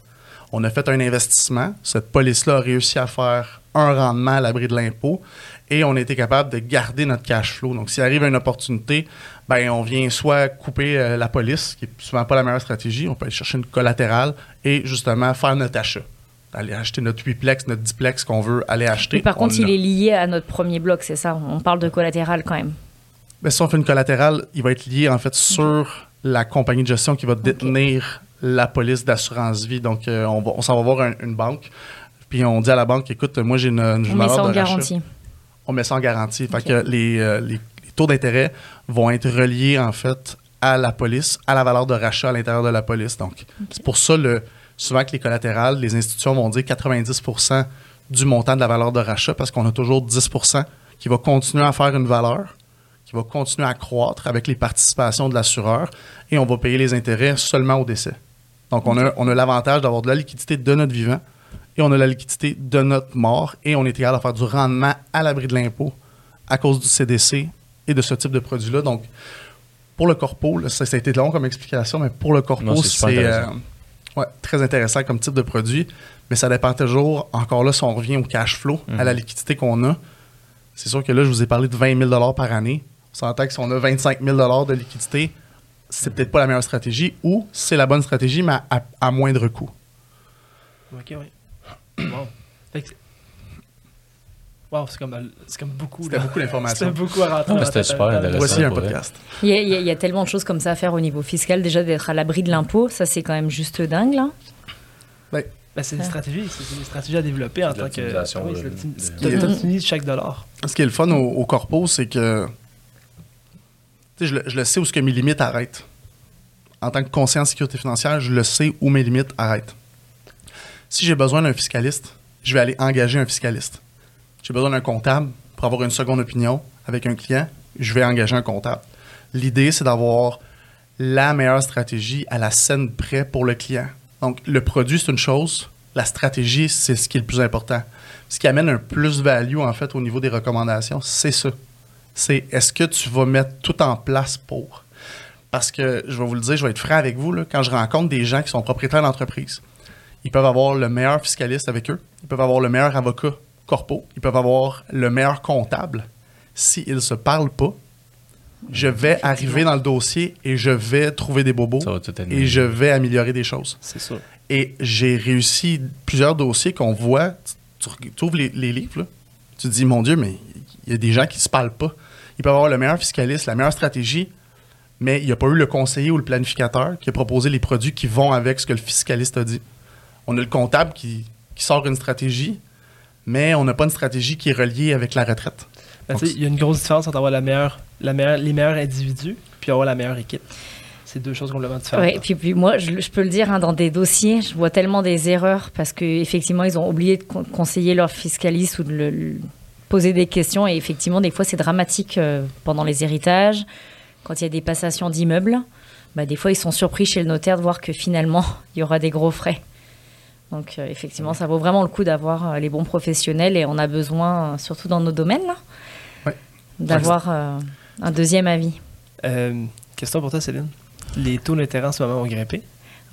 On a fait un investissement. Cette police-là a réussi à faire un rendement à l'abri de l'impôt et on a été capable de garder notre cash flow. Donc, s'il arrive une opportunité, ben, on vient soit couper euh, la police, qui n'est souvent pas la meilleure stratégie, on peut aller chercher une collatérale et justement faire notre achat. Aller acheter notre 8plex, notre 10plex qu'on veut aller acheter. par contre, il est lié à notre premier bloc, c'est ça? On parle de collatéral quand même. Ben, si on fait une collatérale, il va être lié en fait sur la compagnie de gestion qui va détenir la police d'assurance vie. Donc, euh, on, s'en va voir une banque, puis on dit à la banque, écoute, moi j'ai une, une on met ça en garantie. On met ça en garantie. Fait que les, euh, les taux d'intérêt vont être reliés en fait à la police, à la valeur de rachat à l'intérieur de la police. Donc, c'est pour ça le, souvent que les collatérales, les institutions vont dire 90% du montant de la valeur de rachat parce qu'on a toujours 10% qui va continuer à faire une valeur, qui va continuer à croître avec les participations de l'assureur et on va payer les intérêts seulement au décès. Donc, on a, on a l'avantage d'avoir de la liquidité de notre vivant et on a la liquidité de notre mort et on est égal à faire du rendement à l'abri de l'impôt à cause du CDC et de ce type de produit-là. Donc, pour le corpo, ça, a été long comme explication, mais pour le corpo, c'est euh, très intéressant comme type de produit. Mais ça dépend toujours, encore là, si on revient au cash flow, à la mhm. liquidité qu'on a. C'est sûr que là, je vous ai parlé de 20 000 par année. On s'entend que si on a 25 000 de liquidité, c'est peut-être pas la meilleure stratégie ou c'est la bonne stratégie, mais à, moindre coût. OK, oui. c'est comme, comme beaucoup. C'était beaucoup d'informations. C'était beaucoup à rentrer. C'était super intéressant. Voici un podcast. Il y, a, tellement de choses comme ça à faire au niveau fiscal. Déjà, d'être à l'abri de l'impôt, ça, c'est quand même juste dingue, là. Ben, ben, c'est une stratégie. C'est une stratégie à développer en tant que. Tu chaque dollar. Ce qui est le fun au, corpo, c'est que. Je, je, le sais où ce que mes limites arrêtent. En tant que conseiller en sécurité financière, je le sais où mes limites arrêtent. Si j'ai besoin d'un fiscaliste, je vais aller engager un fiscaliste j'ai besoin d'un comptable pour avoir une seconde opinion avec un client, je vais engager un comptable. L'idée, c'est d'avoir la meilleure stratégie à la scène près pour le client. Donc, le produit, c'est une chose. La stratégie, c'est ce qui est le plus important. Ce qui amène un plus-value, en fait, au niveau des recommandations, c'est ça. C'est est-ce que tu vas mettre tout en place pour? Parce que, je vais vous le dire, je vais être franc avec vous, là, quand je rencontre des gens qui sont propriétaires d'entreprise, ils peuvent avoir le meilleur fiscaliste avec eux, ils peuvent avoir le meilleur avocat corpo, ils peuvent avoir le meilleur comptable. S'ils ne se parlent pas, je vais arriver dans le dossier et je vais trouver des bobos et je vais améliorer des choses. C'est ça. Et j'ai réussi plusieurs dossiers qu'on voit. Tu, ouvres les, livres, tu te dis, mon Dieu, mais il y a des gens qui ne se parlent pas. Ils peuvent avoir le meilleur fiscaliste, la meilleure stratégie, mais il n'y a pas eu le conseiller ou le planificateur qui a proposé les produits qui vont avec ce que le fiscaliste a dit. On a le comptable qui, sort une stratégie, mais on n'a pas une stratégie qui est reliée avec la retraite. Ben, il y a une grosse différence entre avoir la meilleure, la meilleure, les meilleurs individus puis avoir la meilleure équipe. C'est deux choses complètement différentes. Oui, puis, puis moi, je, peux le dire, hein, dans des dossiers, je vois tellement des erreurs parce qu'effectivement, ils ont oublié de conseiller leur fiscaliste ou de le, poser des questions. Et effectivement, des fois, c'est dramatique euh, pendant les héritages, quand il y a des passations d'immeubles. Bah, des fois, ils sont surpris chez le notaire de voir que finalement, il y aura des gros frais. Donc, euh, effectivement, ça vaut vraiment le coup d'avoir euh, les bons professionnels et on a besoin, surtout dans nos domaines, d'avoir un deuxième avis. question pour toi, Céline. Les taux d'intérêt en ce moment ont grimpé.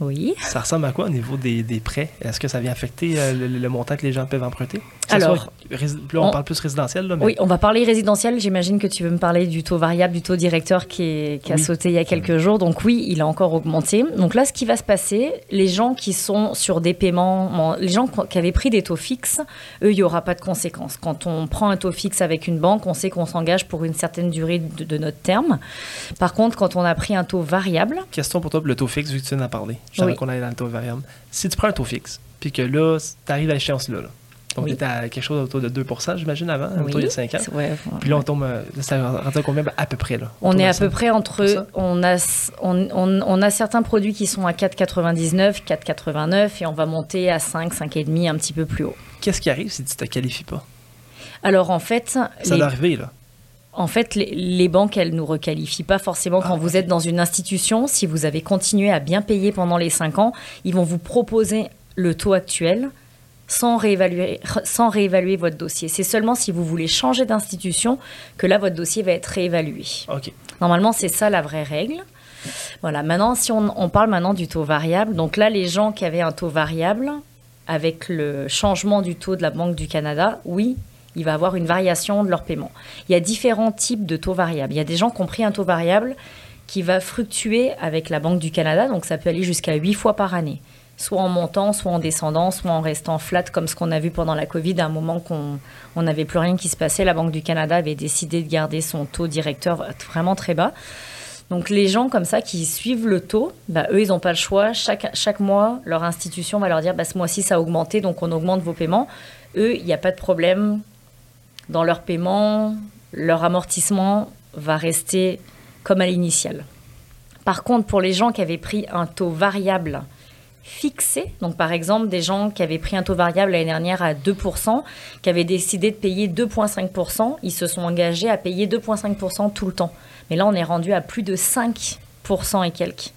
Oui. Ça ressemble à quoi au niveau des, prêts? Est-ce que ça vient affecter euh, le, montant que les gens peuvent emprunter? Alors, là, on, parle plus résidentiel. Là, Oui, on va parler résidentiel. J'imagine que tu veux me parler du taux variable, du taux directeur qui, a sauté il y a quelques jours. Donc oui, il a encore augmenté. Donc là, ce qui va se passer, les gens qui sont sur des paiements, les gens qui avaient pris des taux fixes, eux, il n'y aura pas de conséquences. Quand on prend un taux fixe avec une banque, on sait qu'on s'engage pour une certaine durée de, notre terme. Par contre, quand on a pris un taux variable... Question pour toi pour le taux fixe, vu que tu viens d'en parler. Je qu'on allait dans le taux variable. Si tu prends un taux fixe, puis que là, tu arrives à l'échéance là, donc, tu étais à quelque chose autour de 2 j'imagine, avant, autour de 5 ans. Puis là, on tombe, ça rentre combien? À peu près? Là, on est à peu près entre. On a, on, on, a certains produits qui sont à 4,99, 4,89 et on va monter à 5, 5,5, un petit peu plus haut. Qu'est-ce qui arrive si tu ne te qualifies pas? Alors, en fait. Ça les... doit arriver, là. En fait, les, banques, elles ne nous requalifient pas forcément quand ah, vous êtes dans une institution. Si vous avez continué à bien payer pendant les 5 ans, ils vont vous proposer le taux actuel sans réévaluer, sans réévaluer votre dossier. C'est seulement si vous voulez changer d'institution que là, votre dossier va être réévalué. Normalement, c'est ça la vraie règle. Voilà, maintenant, si on, on, parle maintenant du taux variable, donc là, les gens qui avaient un taux variable, avec le changement du taux de la Banque du Canada, oui, il va avoir une variation de leur paiement. Il y a différents types de taux variables. Il y a des gens qui ont pris un taux variable qui va fluctuer avec la Banque du Canada, donc ça peut aller jusqu'à 8 fois par année, soit en montant, soit en descendant, soit en restant flat, comme ce qu'on a vu pendant la Covid, à un moment qu'on n'avait plus rien qui se passait, la Banque du Canada avait décidé de garder son taux directeur vraiment très bas. Donc les gens comme ça qui suivent le taux, bah, eux, ils n'ont pas le choix. Chaque, chaque mois, leur institution va leur dire, bah, ce mois-ci, ça a augmenté, donc on augmente vos paiements. Eux, il n'y a pas de problème dans leur paiement, leur amortissement va rester comme à l'initial. Par contre, pour les gens qui avaient pris un taux variable fixé, donc par exemple des gens qui avaient pris un taux variable l'année dernière à 2%, qui avaient décidé de payer 2,5%, ils se sont engagés à payer 2,5% tout le temps. Mais là, on est rendu à plus de 5% et quelques.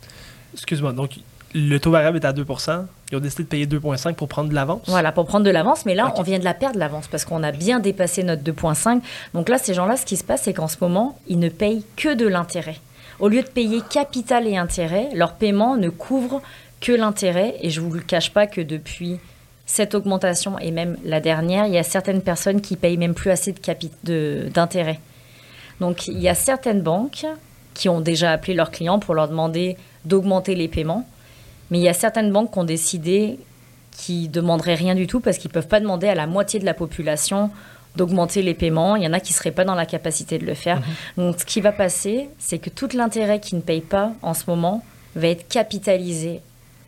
Excuse-moi, donc le taux variable est à 2% Ils ont décidé de payer 2,5 pour prendre de l'avance? Voilà, pour prendre de l'avance. Mais là, on vient de la perdre, l'avance, parce qu'on a bien dépassé notre 2,5. Donc là, ces gens-là, ce qui se passe, c'est qu'en ce moment, ils ne payent que de l'intérêt. Au lieu de payer capital et intérêt, leur paiement ne couvre que l'intérêt. Et je ne vous le cache pas que depuis cette augmentation et même la dernière, il y a certaines personnes qui payent même plus assez d'intérêt. Donc il y a certaines banques qui ont déjà appelé leurs clients pour leur demander d'augmenter les paiements mais il y a certaines banques qui ont décidé qui demanderaient rien du tout parce qu'ils ne peuvent pas demander à la moitié de la population d'augmenter les paiements. Il y en a qui ne seraient pas dans la capacité de le faire. Mhm. Donc ce qui va passer, c'est que tout l'intérêt qu'ils ne payent pas en ce moment va être capitalisé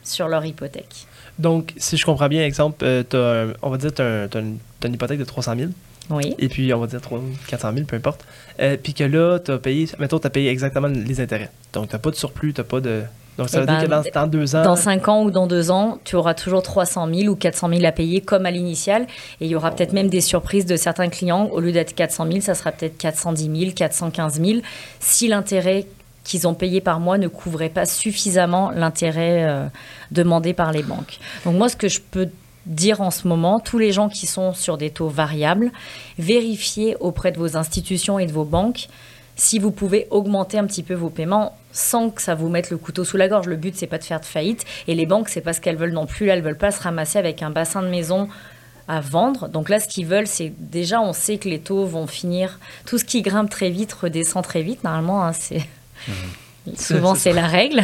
sur leur hypothèque. Donc, si je comprends bien, exemple, euh, on va dire que tu as, une hypothèque de 300 000. Oui. Et puis, on va dire 400 000, peu importe. Euh, puis que là, tu as payé, mettons, tu as payé exactement les intérêts. Donc, tu n'as pas de surplus, tu n'as pas de. Donc, ça veut dire ben, que dans, deux ans. Dans cinq ans ou dans deux ans, tu auras toujours 300 000 ou 400 000 à payer comme à l'initial. Et il y aura peut-être même des surprises de certains clients. Au lieu d'être 400 000, ça sera peut-être 410 000, 415 000. Si l'intérêt qu'ils ont payé par mois ne couvrait pas suffisamment l'intérêt euh, demandé par les banques. Donc, moi, ce que je peux dire en ce moment, tous les gens qui sont sur des taux variables, vérifiez auprès de vos institutions et de vos banques si vous pouvez augmenter un petit peu vos paiements sans que ça vous mette le couteau sous la gorge. Le but, c'est pas de faire de faillite. Et les banques, c'est pas ce qu'elles veulent non plus. elles veulent pas se ramasser avec un bassin de maison à vendre. Donc là, ce qu'ils veulent, c'est déjà, on sait que les taux vont finir. Tout ce qui grimpe très vite redescend très vite. Normalement, hein, c'est. Souvent, c'est la règle.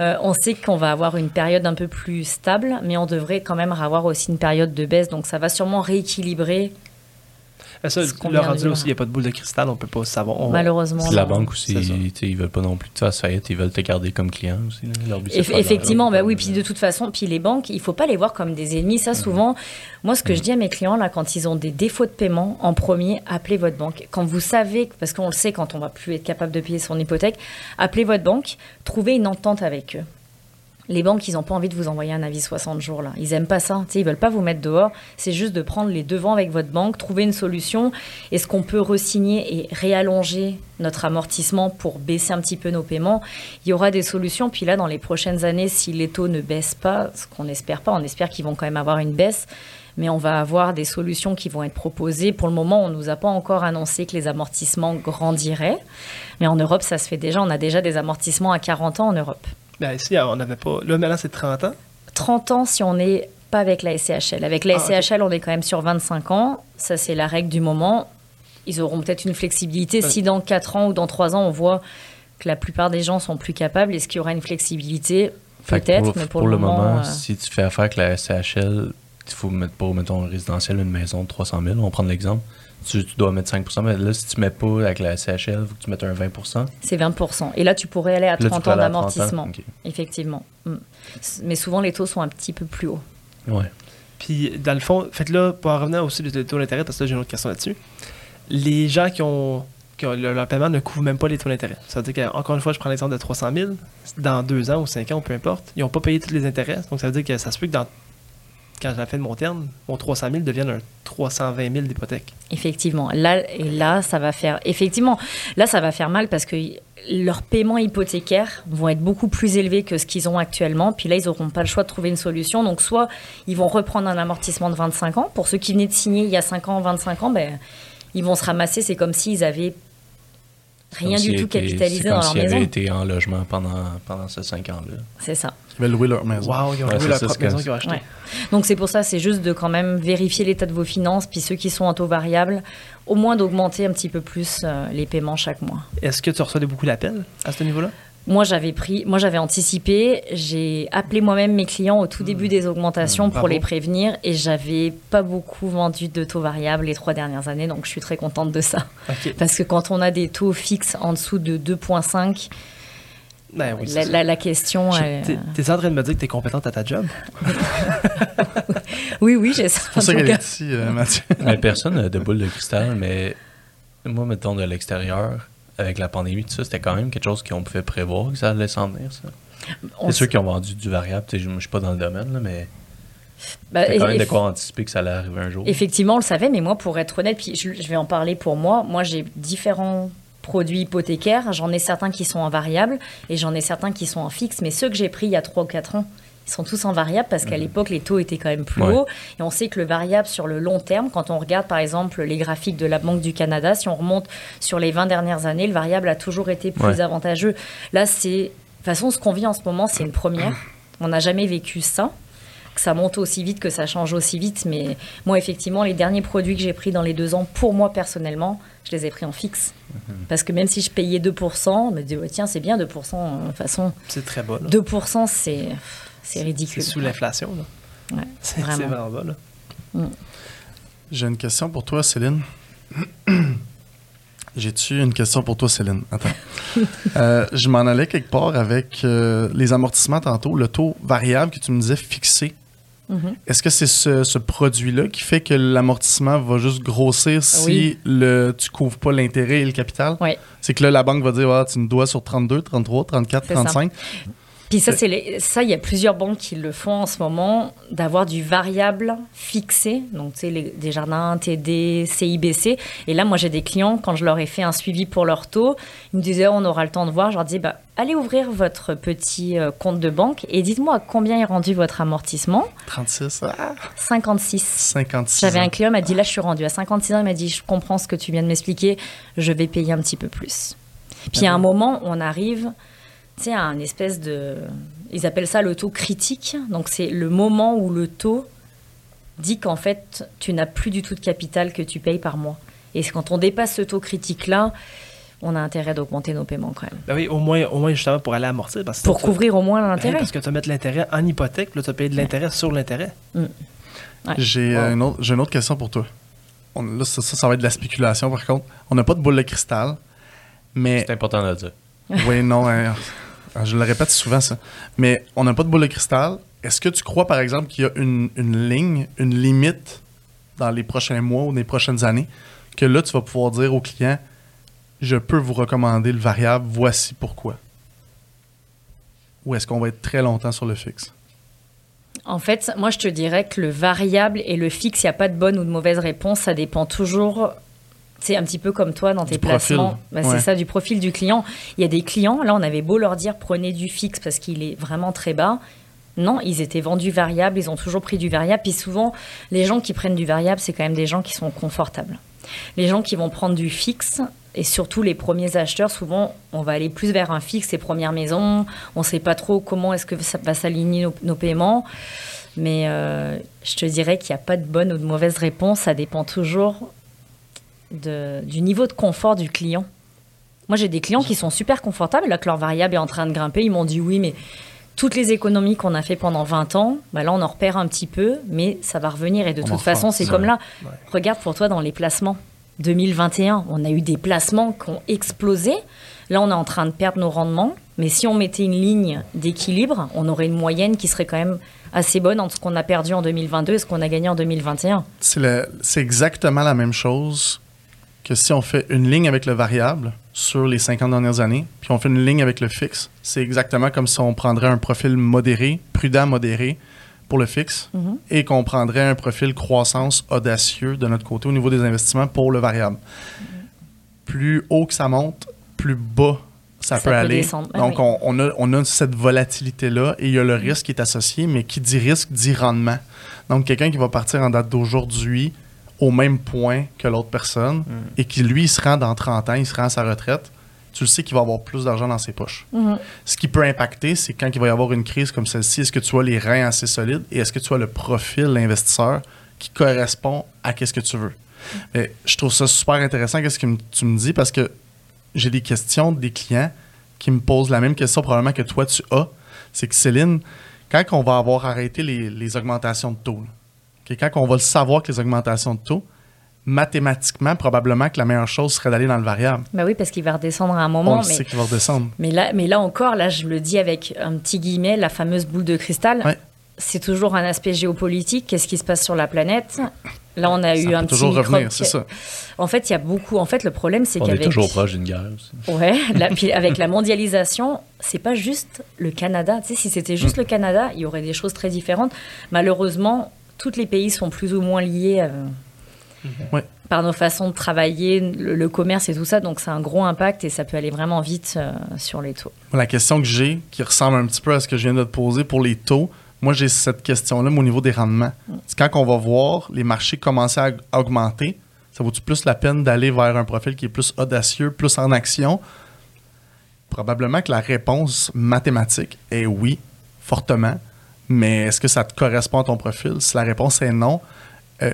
Euh, on sait qu'on va avoir une période un peu plus stable, mais on devrait quand même avoir aussi une période de baisse. Donc, ça va sûrement rééquilibrer ça, le rendu aussi, il n'y a pas de boule de cristal, on ne peut pas savoir. Malheureusement. La banque aussi, ils veulent pas non plus de ça faillite, ils veulent te garder comme client aussi. effectivement, bah oui, puis de toute façon, puis les banques, il ne faut pas les voir comme des ennemis. Ça, souvent, moi, ce que je dis à mes clients, là, quand ils ont des défauts de paiement, en premier, appelez votre banque. Quand vous savez, parce qu'on le sait quand on va plus être capable de payer son hypothèque, appelez votre banque, trouvez une entente avec eux les banques, ils n'ont pas envie de vous envoyer un avis 60 jours là. Ils aiment pas ça. Ils veulent pas vous mettre dehors. C'est juste de prendre les devants avec votre banque, trouver une solution. Est-ce qu'on peut resigner et réallonger notre amortissement pour baisser un petit peu nos paiements Il y aura des solutions. Puis là, dans les prochaines années, si les taux ne baissent pas, ce qu'on n'espère pas, on espère qu'ils vont quand même avoir une baisse. Mais on va avoir des solutions qui vont être proposées. Pour le moment, on ne nous a pas encore annoncé que les amortissements grandiraient. Mais en Europe, ça se fait déjà. On a déjà des amortissements à 40 ans en Europe. Ben, ici, on n'avait pas. Là, maintenant, c'est 30 ans. 30 ans si on n'est pas avec la SCHL. Avec la SCHL, ah, on est quand même sur 25 ans. Ça, c'est la règle du moment. Ils auront peut-être une flexibilité. Si dans 4 ans ou dans 3 ans, on voit que la plupart des gens sont plus capables, est-ce qu'il y aura une flexibilité? Peut-être, mais pour, le, moment, euh, si tu fais affaire avec la SCHL, il faut mettre pour, mettons, résidentiel, une maison de 300 000, on va prendre l'exemple tu, dois mettre 5 mais là, si tu mets pas avec la CHL, il faut que tu mettes un 20 C'est 20% Et là, tu pourrais aller à 30 ans d'amortissement. Effectivement. Mm. Mais souvent, les taux sont un petit peu plus hauts. Ouais. Puis, dans le fond, faites-là, pour en revenir aussi au taux d'intérêt, parce que j'ai une autre question là-dessus. Les gens qui ont, leur, paiement ne couvre même pas les taux d'intérêt. Ça veut dire qu'encore une fois, je prends l'exemple de 300 000, dans deux ans ou cinq ans, ou peu importe, ils n'ont pas payé tous les intérêts. Donc, ça veut dire que ça se peut que dans quand j'ai la fin de mon terme, mon 300 000 devienne un 320 000 d'hypothèque. Effectivement. Là, et là, ça va faire. Effectivement, là, ça va faire mal parce que leurs paiements hypothécaires vont être beaucoup plus élevés que ce qu'ils ont actuellement. Puis là, ils n'auront pas le choix de trouver une solution. Donc, soit ils vont reprendre un amortissement de 25 ans. Pour ceux qui venaient de signer il y a 5 ans, 25 ans, ben, ils vont se ramasser. C'est comme s'ils avaient rien du tout capitalisé dans leur maison. avaient été en logement pendant, pendant ces 5 ans-là. C'est ça. Ils avaient loué leur maison. Wow, ils ont loué leur propre maison qu'ils ont acheté. Donc c'est pour ça, c'est juste de quand même vérifier l'état de vos finances, puis ceux qui sont en taux variable, au moins d'augmenter un petit peu plus euh, les paiements chaque mois. Est-ce que tu reçois beaucoup d'appels à ce niveau-là? Moi, j'avais pris, moi j'avais anticipé, j'ai appelé moi-même mes clients au tout début hmm. des augmentations hmm, pour les prévenir et j'avais pas beaucoup vendu de taux variables les trois dernières années, donc je suis très contente de ça. Parce que quand on a des taux fixes en dessous de 2,5, ben la, la, question. Tu es, en train de me dire que tu es compétente à ta job? oui, oui, j'ai ça. C'est pour ça qu'elle est ici, euh, Mathieu. mais personne n'a de boule de cristal, mais moi, mettons de l'extérieur, avec la pandémie, tout ça, c'était quand même quelque chose qu'on pouvait prévoir que ça allait s'en venir, ça. C'est ceux qui ont vendu du variable. Je ne suis pas dans le domaine, là, mais. Bah, quand même de quoi anticiper que ça allait arriver un jour. Effectivement, on le savait, mais moi, pour être honnête, puis je, je vais en parler pour moi, moi, j'ai différents produits hypothécaires. J'en ai certains qui sont en variable et j'en ai certains qui sont en fixe. Mais ceux que j'ai pris il y a 3 ou 4 ans, ils sont tous en variable parce qu'à mhm. l'époque, les taux étaient quand même plus hauts. Et on sait que le variable sur le long terme, quand on regarde par exemple les graphiques de la Banque du Canada, si on remonte sur les 20 dernières années, le variable a toujours été plus avantageux. Là, c'est. De toute façon, ce qu'on vit en ce moment, c'est une première. On n'a jamais vécu ça que ça monte aussi vite, que ça change aussi vite. Mais moi, effectivement, les derniers produits que j'ai pris dans les deux ans, pour moi personnellement, je les ai pris en fixe. Mhm. Parce que même si je payais 2%, on me dit, tiens, c'est bien 2%. De toute façon, c'est très bon. 2%, c'est, c'est ridicule. C'est sous l'inflation. Là. Ouais, c'est, vraiment. vraiment bon. Mm. J'ai une question pour toi, Céline. J'ai-tu une question pour toi, Céline? Attends. Euh, je m'en allais quelque part avec euh, les amortissements tantôt, le taux variable que tu me disais fixé. Mhm. Est-ce que c'est ce, produit-là qui fait que l'amortissement va juste grossir si le, tu couvres pas l'intérêt et le capital? Oui. C'est que là, la banque va dire ah, tu me dois sur 32, 33, 34, 35. Puis ça, c'est ça, il y a plusieurs banques qui le font en ce moment, d'avoir du variable fixé, donc tu sais, les, des jardins, TD, CIBC. Et là, moi, j'ai des clients, quand je leur ai fait un suivi pour leur taux, ils me disaient, on aura le temps de voir. Je leur dis, bah, allez ouvrir votre petit euh, compte de banque et dites-moi combien est rendu votre amortissement. 36, 56. 56. J'avais un client, il m'a dit, là, je suis rendu à 56 ans. Il m'a dit, je comprends ce que tu viens de m'expliquer, je vais payer un petit peu plus. Puis à un moment, on arrive c'est un espèce de. Ils appellent ça le taux critique. Donc, c'est le moment où le taux dit qu'en fait, tu n'as plus du tout de capital que tu payes par mois. Et quand on dépasse ce taux critique-là, on a intérêt d'augmenter nos paiements quand même. Ben oui, au moins, au moins justement pour aller amortir. Parce que pour couvrir au moins Ben, l'intérêt. parce que tu vas mettre l'intérêt en hypothèque, là, tu vas payer de l'intérêt sur l'intérêt. Ouais. J'ai euh, une, autre- j'ai une autre question pour toi. On- là, ça, ça, ça va être de la spéculation, par contre. On n'a pas de boule de cristal, mais... C'est important de le dire. Oui, non, hein, je le répète souvent, ça. Mais on n'a pas de boule de cristal. Est-ce que tu crois, par exemple, qu'il y a une, une ligne, une limite dans les prochains mois ou les prochaines années, que là, tu vas pouvoir dire au client, je peux vous recommander le variable, voici pourquoi? Ou est-ce qu'on va être très longtemps sur le fixe? En fait, moi, je te dirais que le variable et le fixe, il n'y a pas de bonne ou de mauvaise réponse. Ça dépend toujours. C'est un petit peu comme toi dans tes Du placements. Bah, ouais. C'est ça, du profil du client. Il y a des clients, là, on avait beau leur dire prenez du fixe parce qu'il est vraiment très bas. Non, ils étaient vendus variable, ils ont toujours pris du variable. Puis souvent, les gens qui prennent du variable, c'est quand même des gens qui sont confortables. Les gens qui vont prendre du fixe, et surtout les premiers acheteurs, souvent, on va aller plus vers un fixe, les premières maisons. On ne sait pas trop comment est-ce que ça va s'aligner nos, nos paiements. Mais euh, je te dirais qu'il n'y a pas de bonne ou de mauvaise réponse. Ça dépend toujours de- du niveau de confort du client. Moi, j'ai des clients qui sont super confortables. Là, que leur variable est en train de grimper, ils m'ont dit oui, mais toutes les économies qu'on a fait pendant 20 ans, bah là, on en repère un petit peu, mais ça va revenir. Et de On toute façon, c'est comme là. Ouais. Regarde pour toi dans les placements. 2021, on a eu des placements qui ont explosé. Là, on est en train de perdre nos rendements. Mais si on mettait une ligne d'équilibre, on aurait une moyenne qui serait quand même assez bonne entre ce qu'on a perdu en 2022 et ce qu'on a gagné en 2021. C'est le- c'est exactement la même chose que si on fait une ligne avec le variable sur les 50 dernières années, puis on fait une ligne avec le fixe. C'est exactement comme si on prendrait un profil modéré, prudent modéré pour le fixe, Mhm. et qu'on prendrait un profil croissance audacieux de notre côté au niveau des investissements pour le variable. Plus haut que ça monte, plus bas ça, Ça peut, peut aller. descendre. Ben Donc, oui. on, on a, on a cette volatilité-là et il y a le risque qui est associé, mais qui dit risque dit rendement. Donc, quelqu'un qui va partir en date d'aujourd'hui au même point que l'autre personne et qui, lui, il se rend dans 30 ans, il se rend à sa retraite, tu le sais qu'il va avoir plus d'argent dans ses poches. Mhm. Ce qui peut impacter, c'est quand il va y avoir une crise comme celle-ci, est-ce que tu as les reins assez solides et est-ce que tu as le profil l'investisseur qui correspond à qu'est-ce que tu veux? Mais je trouve ça super intéressant qu'est-ce que tu me dis parce que j'ai des questions des clients qui me posent la même question probablement que toi tu as. C'est que Céline, quand on va avoir arrêté les, les augmentations de taux, là, ok, quand on va le savoir que les augmentations de taux, mathématiquement, probablement que la meilleure chose serait d'aller dans le variable. Bah oui, parce qu'il va redescendre à un on moment. le mais... sait qu'il va redescendre. Mais là, mais là encore, là, je le dis avec un petit guillemet, la fameuse boule de cristal. Ouais. C'est toujours un aspect géopolitique. Qu'est-ce qui se passe sur la planète? Là, on a eu Ça un peut petit toujours revenir, c'est ça. En fait, il y a beaucoup. En fait, le problème, c'est On est qu'avec toujours proche d'une guerre aussi. Ouais, la- puis avec la mondialisation, c'est pas juste le Canada. Tu sais, si c'était juste Mm. le Canada, il y aurait des choses très différentes. Malheureusement, tous les pays sont plus ou moins liés euh, Ouais. par nos façons de travailler, le, le commerce et tout ça. Donc, c'est un gros impact et ça peut aller vraiment vite euh, sur les taux. La question que j'ai, qui ressemble un petit peu à ce que je viens de te poser pour les taux, moi j'ai cette question-là mais au niveau des rendements. C'est quand on va voir les marchés commencer à à augmenter, ça vaut-tu plus la peine d'aller vers un profil qui est plus audacieux, plus en action? Probablement que la réponse mathématique est oui, fortement. Mais est-ce que ça te correspond à ton profil? Si la réponse est non, euh,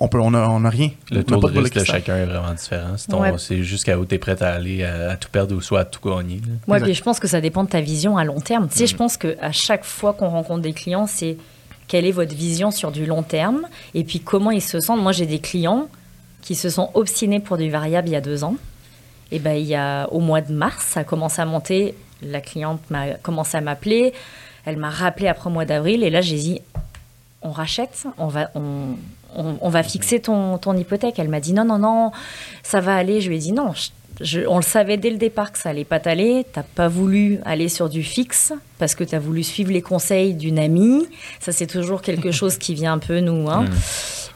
on peut, on a, on a rien. Le taux de risque de chacun est vraiment différent. C'est Ouais. C'est jusqu'à où tu es prêt à aller, à, à tout perdre ou soit à tout gagner. Moi, puis je pense que ça dépend de ta vision à long terme. Tu sais, je pense qu'à chaque fois qu'on rencontre des clients, c'est quelle est votre vision sur du long terme et puis comment ils se sentent. Moi, j'ai des clients qui se sont obstinés pour du variable il y a deux ans. Et ben, il y a au mois de mars, ça a commencé à monter. La cliente m'a commencé à m'appeler. Elle m'a rappelé après le mois d'avril. Et là, j'ai dit, on rachète, on va, on, on- on va fixer ton, ton hypothèque. Elle m'a dit, non, non, non, ça va aller. Je lui ai dit, non, je- je- on le savait dès le départ que ça allait pas t'aller. T'as pas voulu aller sur du fixe parce que tu as voulu suivre les conseils d'une amie. Ça, c'est toujours quelque chose qui vient un peu nous. Hein.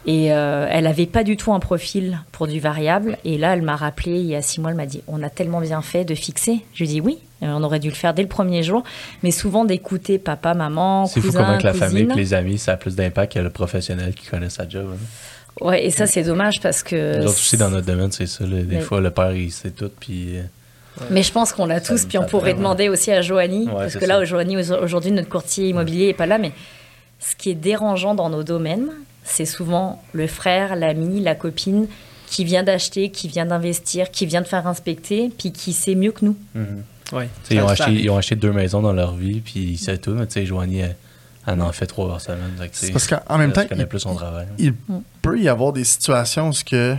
Et euh, elle avait pas du tout un profil pour du variable. Et là, elle m'a rappelé il y a six mois, elle m'a dit On a tellement bien fait de fixer. Je lui ai dit oui, on aurait dû le faire dès le premier jour. Mais souvent d'écouter papa, maman, C'est fou cousin, comment que la famille et les amis, ça a plus d'impact que le professionnel qui connaît sa job. hein. Ouais, et ça, c'est dommage parce que. Nous autres aussi, dans notre domaine, c'est ça. là. Des Mais- fois, le père, il sait tout, puis... euh, Mais je pense qu'on l'a tous, puis on pourrait demander aussi à Joanie, Ouais, parce que là. Joanie, aujourd'hui, notre courtier immobilier n'est pas là, mais ce qui est dérangeant dans nos domaines, c'est souvent le frère, l'ami, la copine qui vient d'acheter, qui vient d'investir, qui vient de faire inspecter, puis qui sait mieux que nous. Mhm. Ouais. Ils ont, acheté, ils ont acheté deux maisons dans leur vie, puis c'est tout. Mais tu sais, Joanie, elle, elle en fait trois par semaine. C'est parce qu'en même temps, il, plus son travail. il peut y avoir des situations où ce que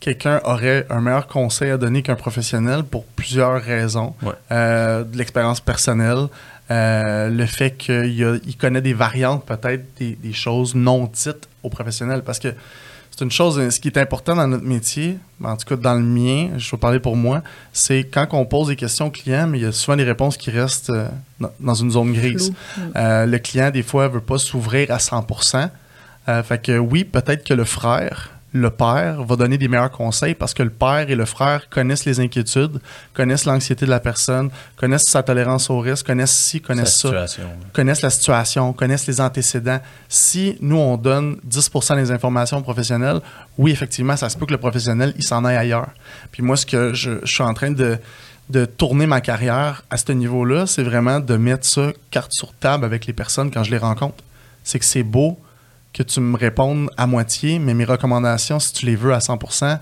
quelqu'un aurait un meilleur conseil à donner qu'un professionnel pour plusieurs raisons. Ouais. Euh, de l'expérience personnelle, euh, le fait qu'il connaît des variantes, peut-être des, des choses non dites aux professionnels. Parce que c'est une chose, ce qui est important dans notre métier, en tout cas dans le mien, je vais parler pour moi, c'est quand on pose des questions aux clients, mais il y a souvent des réponses qui restent euh, dans- une zone grise. Euh, le client, des fois, veut pas s'ouvrir à 100%. Euh, fait que oui, peut-être que le frère, le père, va donner des meilleurs conseils parce que le père et le frère connaissent les inquiétudes, connaissent l'anxiété de la personne, connaissent sa tolérance au risque, connaissent ci, connaissent ça, situation. connaissent la situation, connaissent les antécédents. Si nous, on donne 10% des informations professionnelles, oui, effectivement, ça se peut que le professionnel, il s'en aille ailleurs. Puis moi, ce que je, je suis en train de, de tourner ma carrière à ce niveau-là, c'est vraiment de mettre ça carte sur table avec les personnes quand je les rencontre. C'est que c'est beau que tu me répondes à moitié, mais mes recommandations, si tu les veux à 100%,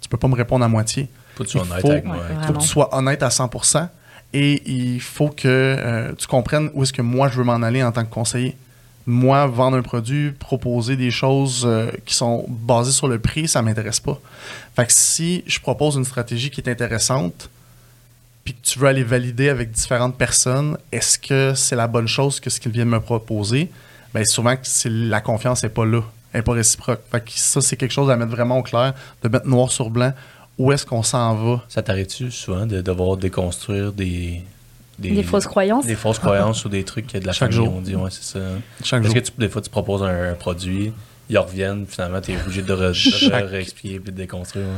tu peux pas me répondre à moitié. Faut que tu sois Il honnête faut- avec moi. Ouais, Il faut Vraiment. que tu sois honnête à 100% et il faut que euh, tu comprennes où est-ce que moi je veux m'en aller en tant que conseiller. Moi, vendre un produit, proposer des choses euh, qui sont basées sur le prix, ça m'intéresse pas. Fait que si je propose une stratégie qui est intéressante, puis que tu veux aller valider avec différentes personnes, est-ce que c'est la bonne chose que ce qu'ils viennent me proposer? Bien, souvent, la confiance n'est pas là, elle n'est pas réciproque. Fait que ça, c'est quelque chose à mettre vraiment au clair, de mettre noir sur blanc. Où est-ce qu'on s'en va? Ça t'arrête-tu souvent de devoir déconstruire des. Des fausses croyances? Des fausses croyances ou des trucs que de la Chaque famille jour. on dit, ouais, c'est ça. Chaque Est-ce jour. que tu, des fois, tu proposes un, un produit, ils reviennent, finalement, tu es obligé de, re- de réexpliquer puis de déconstruire. ouais.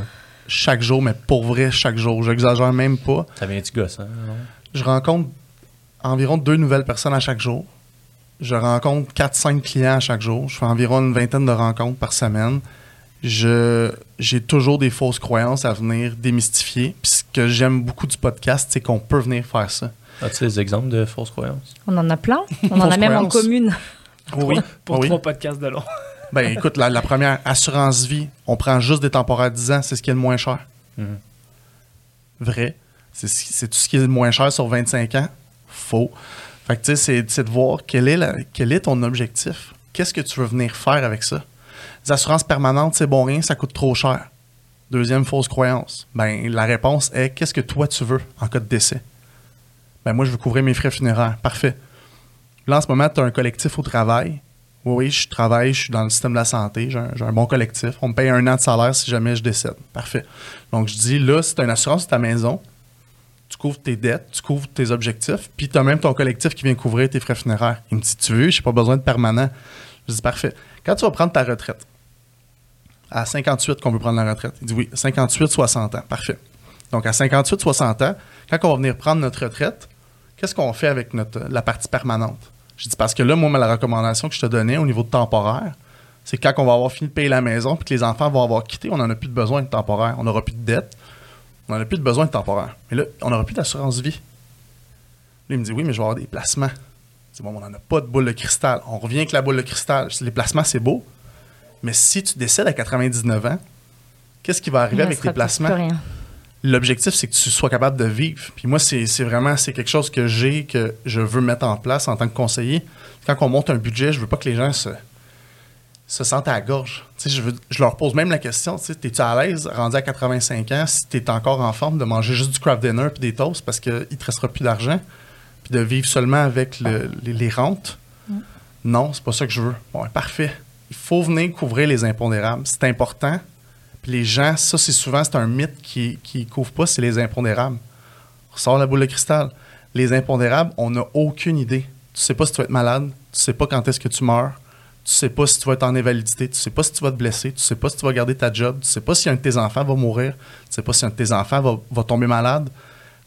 chaque jour, mais pour vrai, chaque jour. J'exagère même pas. Ça vient-tu gosse, hein? non? Je rencontre environ deux nouvelles personnes à chaque jour. Je rencontre 4-5 clients à chaque jour. Je fais environ une vingtaine de rencontres par semaine. Je, j'ai toujours des fausses croyances à venir démystifier. Puis ce que j'aime beaucoup du podcast, c'est qu'on peut venir faire ça. As-tu des exemples de fausses croyances? On en a plein. On en a même en commune. Oui. Pour oui. trois podcasts de long. Ben écoute, la, la première, assurance vie, on prend juste des temporaires 10 ans, c'est ce qui est le moins cher. Mhm. Vrai. C'est, c'est tout ce qui est le moins cher sur 25 ans. Faux. Fait que tu sais, c'est, de voir quel est, quel est ton objectif. Qu'est-ce que tu veux venir faire avec ça? Les assurances permanentes, c'est bon rien, ça coûte trop cher. Deuxième fausse croyance. Ben, la réponse est qu'est-ce que toi tu veux en cas de décès? Ben, moi, je veux couvrir mes frais funéraires. Parfait. Là, en ce moment, tu as un collectif au travail. Oui, je travaille, je suis dans le système de la santé, j'ai un, bon collectif. On me paye un an de salaire si jamais je décède. Parfait. Donc, je dis, là, c'est une assurance de ta maison. Tu couvres tes dettes, tu couvres tes objectifs, puis tu as même ton collectif qui vient couvrir tes frais funéraires. Il me dit, tu veux, j'ai pas besoin de permanent. Je dis, parfait. Quand tu vas prendre ta retraite, à 58 qu'on veut prendre la retraite, il dit, oui, 58, 60 ans. Parfait. Donc, à 58, 60 ans, quand on va venir prendre notre retraite, qu'est-ce qu'on fait avec notre, la partie permanente? Je dis parce que là, moi, la recommandation que je te donnais au niveau de temporaire, c'est quand on va avoir fini de payer la maison puis que les enfants vont avoir quitté, on n'en a plus de besoin de temporaire. On n'aura plus de dette. On n'en a plus de besoin de temporaire. Mais là, on n'aura plus d'assurance vie. Là, il me dit oui, mais je vais avoir des placements. C'est bon, on n'en a pas de boule de cristal. On revient avec la boule de cristal. Les placements, c'est beau. Mais si tu décèdes à 99 ans, qu'est-ce qui va arriver avec tes placements? rien. L'objectif, c'est que tu sois capable de vivre. Puis moi, c'est c'est vraiment c'est quelque chose que j'ai, que je veux mettre en place en tant que conseiller. Quand on monte un budget, je veux pas que les gens se, se sentent à la gorge. Je, veux- je leur pose même la question, es-tu à l'aise, rendu à 85 ans, si tu es encore en forme, de manger juste du craft dinner puis des toasts parce qu'il ne te restera plus d'argent, puis de vivre seulement avec le- les, les rentes? Non, c'est pas ça que je veux. Bon, ouais, parfait. Il faut venir couvrir les impondérables. C'est important. Puis les gens, ça, c'est souvent, c'est un mythe qui ne couvre pas, c'est les impondérables. On ressort la boule de cristal. Les impondérables, on n'a aucune idée. Tu sais pas si tu vas être malade, tu sais pas quand est-ce que tu meurs, tu sais pas si tu vas être en invalidité, tu sais pas si tu vas te blesser, tu sais pas si tu vas garder ta job, tu sais pas si un de tes enfants va mourir, tu sais pas si un de tes enfants va, va tomber malade.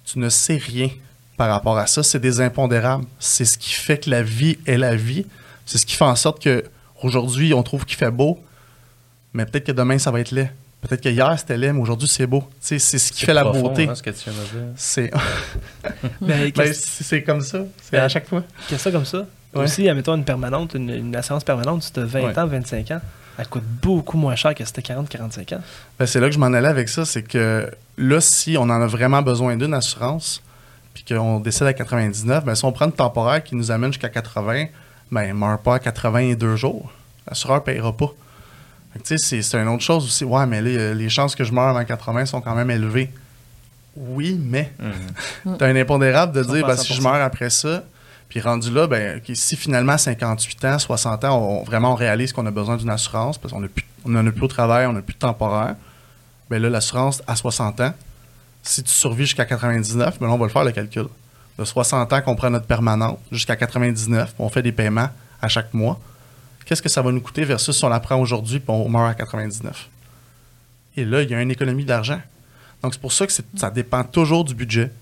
Tu ne sais rien par rapport à ça. C'est des impondérables. C'est ce qui fait que la vie est la vie. C'est ce qui fait en sorte que aujourd'hui on trouve qu'il fait beau, mais peut-être que demain ça va être laid. Peut-être que hier c'était laid, mais aujourd'hui c'est beau. Tu sais, c'est ce qui fait la beauté. hein, ce que tu viens de dire. C'est Ben, ben, qu'est-ce- c'est c'est comme ça. C'est Ben, à chaque fois. qu'est-ce que ça comme ça? Ouais. Aussi, admettons une permanente, une, une assurance permanente, si tu as 20 Ouais. ans, 25 ans, Elle coûte beaucoup moins cher que c'était 40-45 ans. Ben, c'est là que je m'en allais avec ça, c'est que là, si on en a vraiment besoin d'une assurance, puis qu'on décide à 99, ben, si on prend une temporaire qui nous amène jusqu'à 80, ben, ne meurt pas à 82 jours. L'assureur ne payera pas. C'est, c'est une autre chose aussi. Ouais, mais les chances que je meure avant 80 sont quand même élevées. Oui, mais mhm. tu as un impondérable de dire ben, si je meurs après ça, puis rendu là, ben, si finalement 58 ans, 60 ans, vraiment on réalise qu'on a besoin d'une assurance parce qu'on n'en a plus au travail, on n'a plus de temporaire, ben là, l'assurance à 60 ans, si tu survis jusqu'à 99, ben là, on va le faire le calcul. De 60 ans qu'on prend notre permanente jusqu'à 99, on fait des paiements à chaque mois. Qu'est-ce que ça va nous coûter versus si on la prend aujourd'hui et on meurt à 99? Et là, il y a une économie d'argent. Donc, c'est pour ça que ça dépend toujours du budget.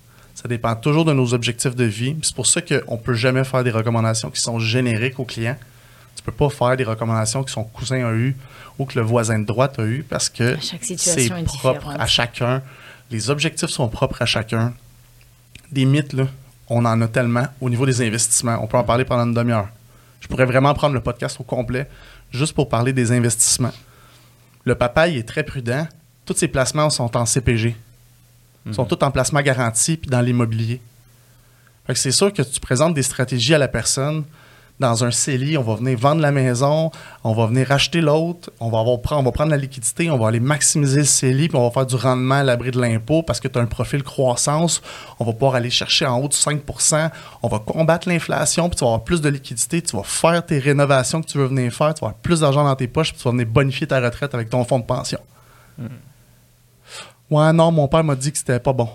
Ça dépend toujours de nos objectifs de vie. C'est pour ça qu'on ne peut jamais faire des recommandations qui sont génériques aux clients. Tu ne peux pas faire des recommandations que son cousin a eues ou que le voisin de droite a eues parce que c'est propre à chacun. Les objectifs sont propres à chacun. Des mythes, là, on en a tellement au niveau des investissements. On peut en parler pendant une demi-heure. Je pourrais vraiment prendre le podcast au complet juste pour parler des investissements. Le papa, il est très prudent. Tous ses placements sont en CPG. Ils sont tous en placement garanti puis dans l'immobilier. c'est sûr que tu présentes des stratégies à la personne. Dans un CELI, on va venir vendre la maison, on va venir acheter l'autre, on va, on va prendre la liquidité, on va aller maximiser le CELI, puis on va faire du rendement à l'abri de l'impôt parce que tu as un profil croissance. On va pouvoir aller chercher en haut de 5% On va combattre l'inflation, puis tu vas avoir plus de liquidité, tu vas faire tes rénovations que tu veux venir faire, tu vas avoir plus d'argent dans tes poches, puis tu vas venir bonifier ta retraite avec ton fonds de pension. Hmm. Ouais, non, mon père m'a dit que c'était pas bon.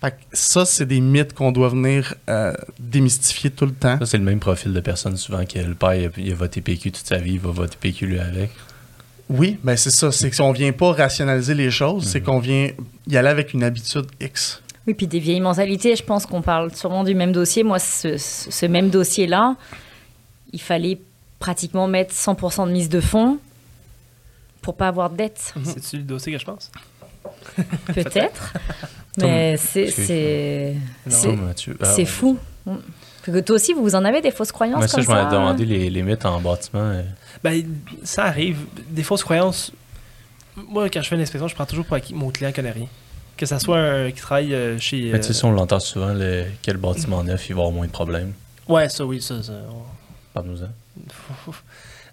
Fait que ça, c'est des mythes qu'on doit venir euh, démystifier tout le temps. Ça, c'est le même profil de personne souvent que le père, il a, voté PQ toute sa vie, il va voter PQ lui avec. Oui, ben c'est ça. C'est qu'on vient pas rationaliser les choses, c'est mhm. qu'on vient y aller avec une habitude X. Oui, puis des vieilles mentalités, je pense qu'on parle sûrement du même dossier. Moi, ce, ce même dossier-là, il fallait pratiquement mettre 100% de mise de fonds pour pas avoir de dette. C'est-tu le dossier que je pense? Peut-être. mais c'est c'est c'est fou. Que toi aussi, vous en avez des fausses croyances ça, comme ça? Je m'en demandé les limites en bâtiment. Euh. Ben, ça arrive. Des fausses croyances. Moi, quand je fais une inspection, je prends toujours pour acquis mon client connaît rien. Que ça soit un qui travaille euh, chez. Mais tu sais, si on l'entend souvent, le, quel bâtiment neuf, il va avoir moins de problèmes. Ouais, ça, oui, ça. ça Parle-nous-en.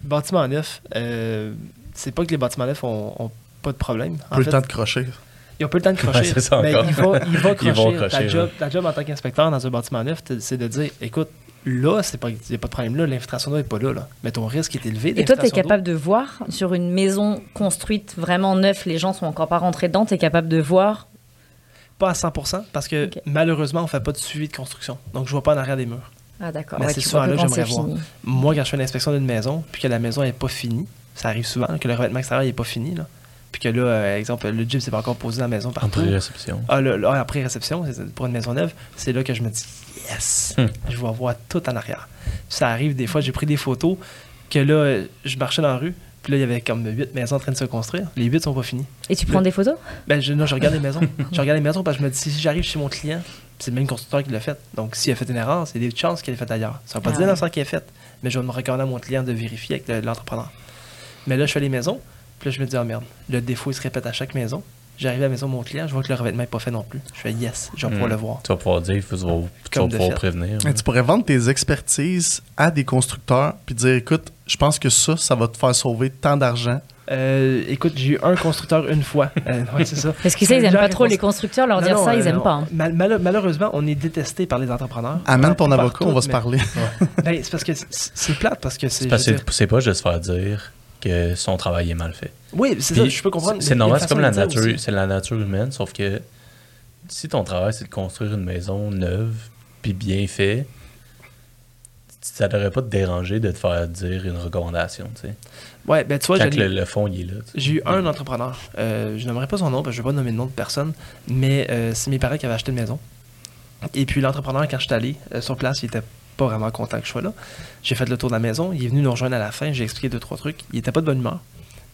bâtiment neuf, euh, c'est pas que les bâtiments neufs ont, pas de problème. Peu le temps de crocher. Ils n'ont pas le temps de crocher. mais il va, il va crocher. ta, job, job, en tant qu'inspecteur dans un bâtiment neuf, c'est de dire écoute, là, il n'y a pas de problème là, l'infiltration d'eau n'est pas là, là, Mais ton risque est élevé. Et toi, tu es capable de voir sur une maison construite vraiment neuve, les gens sont encore pas rentrés dedans, tu es capable de voir? Pas à 100% parce que malheureusement, on ne fait pas de suivi de construction. Donc, je ne vois pas en arrière des murs. Ah, d'accord. Mais c'est souvent là que j'aimerais voir. Moi, quand je fais l'inspection d'une maison, puis que la maison n'est pas finie, ça arrive souvent, que le revêtement extérieur n'est pas fini, là puis que là, euh, exemple, le jeep s'est pas encore posé dans la maison partout. Après réception. Ah, après réception, pour une maison neuve, c'est là que je me dis, yes, hmm. je vais voir tout en arrière. Ça arrive des fois, j'ai pris des photos que là, je marchais dans la rue, puis là, il y avait comme huit maisons en train de se construire. Les huit sont pas finis. Et tu prends des photos? Ben, je, non, je regarde les maisons. je regarde les maisons parce que je me dis, si j'arrive chez mon client, c'est le même constructeur qui l'a fait. Donc, s'il a fait une erreur, c'est des chances qu'il ait fait ailleurs. Ça ne veut pas ah dire ouais. qu'il a fait, mais je vais me regarder à mon client de vérifier avec l'entrepreneur. Mais là, je fais les maisons. Puis là, je me dis, oh merde, le défaut, il se répète à chaque maison. J'arrive à la maison de mon client, je vois que le revêtement n'est pas fait non plus. Je fais yes, je vais pouvoir hmm. le voir. Tu vas pouvoir dire, tu vas, pouvoir prévenir. tu pourrais vendre tes expertises à des constructeurs puis dire écoute, je pense que ça, ça va te faire sauver tant d'argent. Euh, écoute, j'ai eu un constructeur une fois. Euh, c'est ça. Parce qu'ils ils n'aiment pas trop les constructeurs, leur dire ça, ils n'aiment euh, pas. Hein. malheureusement, on est détesté par les entrepreneurs. Amène ton avocat, on va se parler. Ben, c'est parce que c'est plate, parce que c'est. C'est pas juste faire dire que son travail est mal fait. Oui, c'est ça, je peux comprendre. C'est normal, c'est comme la nature, c'est la nature humaine, sauf que si ton travail c'est de construire une maison neuve puis bien fait, ça devrait pas te déranger de te faire dire une recommandation, tu sais. Ouais, ben tu vois, Quand le, le, fond il est là. J'ai eu un entrepreneur, euh, je n'aimerais pas son nom parce que je vais pas nommer le nom de personne, mais euh, c'est mes parents qui avaient acheté une maison. Et puis l'entrepreneur, quand je suis allé euh, sur place, il était pas vraiment content que je sois là. J'ai fait le tour de la maison. Il est venu nous rejoindre à la fin. J'ai expliqué deux, trois trucs. Il était pas de bonne humeur.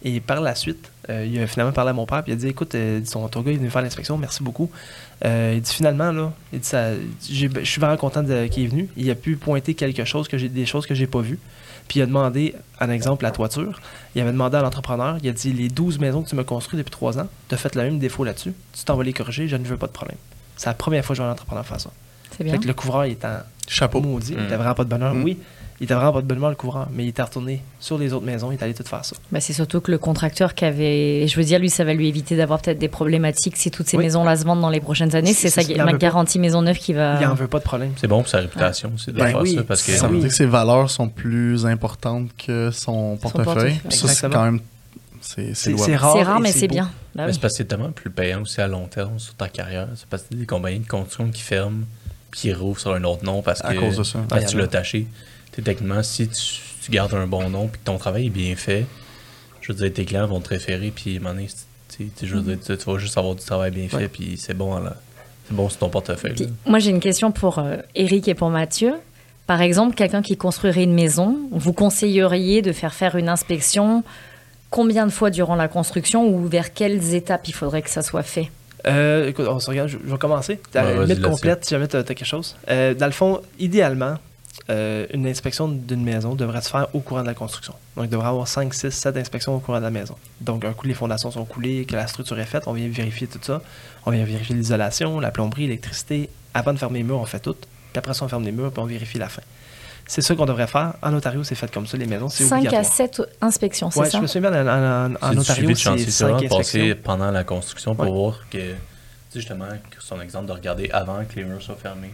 Et par la suite, euh, il a finalement parlé à mon père, puis il a dit Écoute, euh, son, ton gars est venu faire l'inspection, merci beaucoup. Euh, il dit Finalement, là, il dit, ça, je suis vraiment content qu'il est venu. Il a pu pointer quelque chose, que j'ai des choses que j'ai pas vues. Puis il a demandé, un exemple, la toiture. Il avait demandé à l'entrepreneur Il a dit Les 12 maisons que tu m'as construites depuis 3 ans, tu as fait le même défaut là-dessus. Tu t'en vas les corriger, je ne veux pas de problème. C'est la première fois que je vois un entrepreneur faire ça. C'est bien. Fait que le couvreur, il est en chapeau maudit. Il n'avait vraiment pas de bonheur. Mm. Oui, il était vraiment pas de bonne le couvrant, mais il était retourné sur les autres maisons, il est allé tout faire ça. Ben, c'est surtout que le contracteur qui avait, je veux dire, lui, ça va lui éviter d'avoir peut-être des problématiques si toutes ces maisons-là se vendent dans les prochaines années. C'est ça, ma garantie maison neuve qui va. Il en veut pas de problème. C'est bon pour sa réputation c'est de ben faire ça parce que. Ça veut dire que ses valeurs sont plus importantes que son portefeuille. Ça, c'est quand même. C'est rare, rare mais c'est bien. Ben c'est parce que c'est tellement plus payant aussi à long terme sur ta carrière. C'est parce que des compagnies de construction qui ferment qui rouvrent sur un autre nom parce que, cause de ça. Parce que tu l'as taché techniquement, si tu, gardes un bon nom et que ton travail est bien fait, je veux dire, tes clients vont te référer, puis à un moment tu, vas juste avoir du travail bien fait, puis c'est bon, c'est bon sur ton portefeuille. moi, j'ai une question pour euh, Eric et pour Mathieu. Par exemple, quelqu'un qui construirait une maison, vous conseilleriez de faire faire une inspection combien de fois durant la construction ou vers quelles étapes il faudrait que ça soit fait? Euh, écoute, on se regarde, je, vais commencer. As complète si jamais tu as, quelque chose. Euh, dans le fond, idéalement, euh, une inspection d'une maison devrait se faire au courant de la construction. Donc, il devrait y avoir 5, 6, 7 inspections au courant de la maison. Donc, un coup, les fondations sont coulées, que la structure est faite, on vient vérifier tout ça. On vient vérifier l'isolation, la plomberie, l'électricité. Avant de fermer les murs, on fait tout. Puis après ça, on ferme les murs, puis on vérifie la fin. C'est ça qu'on devrait faire. En Ontario, c'est fait comme ça, les maisons, c'est 5 à 7 inspections, c'est ouais, ça? je me souviens, en, en, en Ontario, c'est 5 inspections. pendant la construction pour voir que justement son exemple de regarder avant que les murs soient fermés.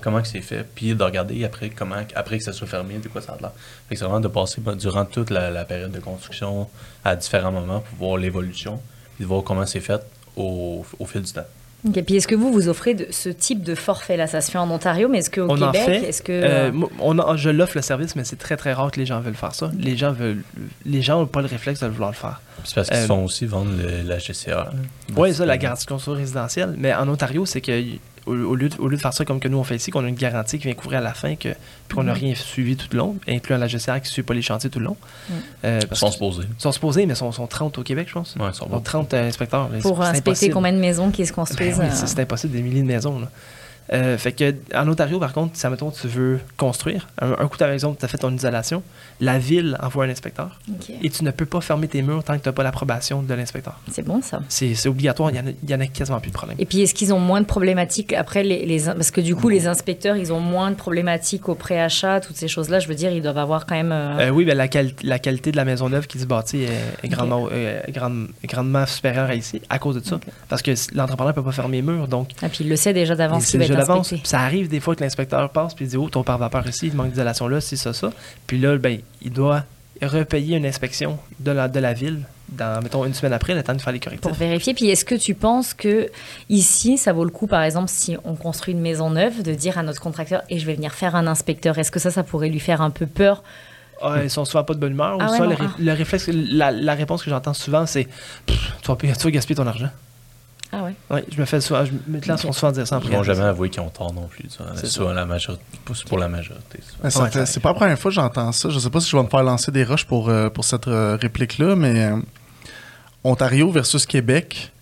Comment que c'est fait, puis de regarder après comment après que ça soit fermé, de quoi ça a l'air. c'est vraiment de passer ben, durant toute la, période de construction à différents moments pour voir l'évolution, puis de voir comment c'est fait au, au fil du temps. Et Puis est-ce que vous, vous offrez de, ce type de forfait-là? Ça se fait en Ontario, mais est-ce qu'au Québec, est-ce que... Euh, on je l'offre le service, mais c'est très, très rare que les gens veulent faire ça. Les gens veulent... Les gens n'ont pas le réflexe de vouloir le faire. C'est parce qu'ils euh, font aussi vendre la GCA. Oui, ça, la garantie de construction résidentielle. Mais en Ontario, c'est que au, lieu de, au, lieu de, faire ça comme que nous on fait ici, qu'on a une garantie qui vient couvrir à la fin, que, puis qu'on n'a mhm. rien suivi tout le long, incluant la GCR qui ne suit pas les chantiers tout le long. Euh, ils sont supposés. Ils sont supposés, mais ils sont, sont 30 au Québec, je pense. Ouais, ils sont, 30 euh, inspecteurs. Pour inspecter combien de maisons qui se construisent. Ben euh, c'est impossible, des milliers de maisons. Là. Euh, fait que en Ontario, par contre, si mettons, tu veux construire, un, coup, par exemple, tu as fait ton isolation, la ville envoie un inspecteur. Et tu ne peux pas fermer tes murs tant que tu n'as pas l'approbation de l'inspecteur. C'est bon, ça. C'est obligatoire, il y, en a, quasiment plus de problèmes. Et puis, est-ce qu'ils ont moins de problématiques après les, Parce que du coup, les inspecteurs, ils ont moins de problématiques au préachat, toutes ces choses-là. Je veux dire, ils doivent avoir quand même. Euh, euh, oui, mais la, la, qualité de la maison neuve qui se bâtit est, grandement, grandement supérieure à ici à cause de ça. Parce que l'entrepreneur ne peut pas fermer les murs. Donc, Et ah, puis, il le sait déjà d'avance Ça arrive des fois que l'inspecteur passe puis il dit Oh, ton pare-vapeur ici, il manque d'isolation là, c'est ça, ça. Puis là, ben, il doit repayer une inspection de la, de la ville dans, mettons, une semaine après, le temps de faire les correctifs. Pour vérifier. Puis est-ce que tu penses que ici, ça vaut le coup, par exemple, si on construit une maison neuve, de dire à notre contracteur et je vais venir faire un inspecteur Est-ce que ça, ça pourrait lui faire un peu peur? Ah, ils sont souvent pas de bonne humeur. ou ah ça, ah. le, réflexe, la, la, réponse que j'entends souvent, c'est tu vas gaspiller ton argent. Ah ouais? Oui, je me fais souvent, je me lance souvent dire ça en Ils vont jamais avouer qu'ils ont tort non plus. C'est souvent la majorité, pour la majorité. c'est pas la première fois que j'entends ça. Je sais pas si je vais me faire lancer des roches pour, euh, pour cette euh, réplique-là, mais euh, Ontario versus Québec,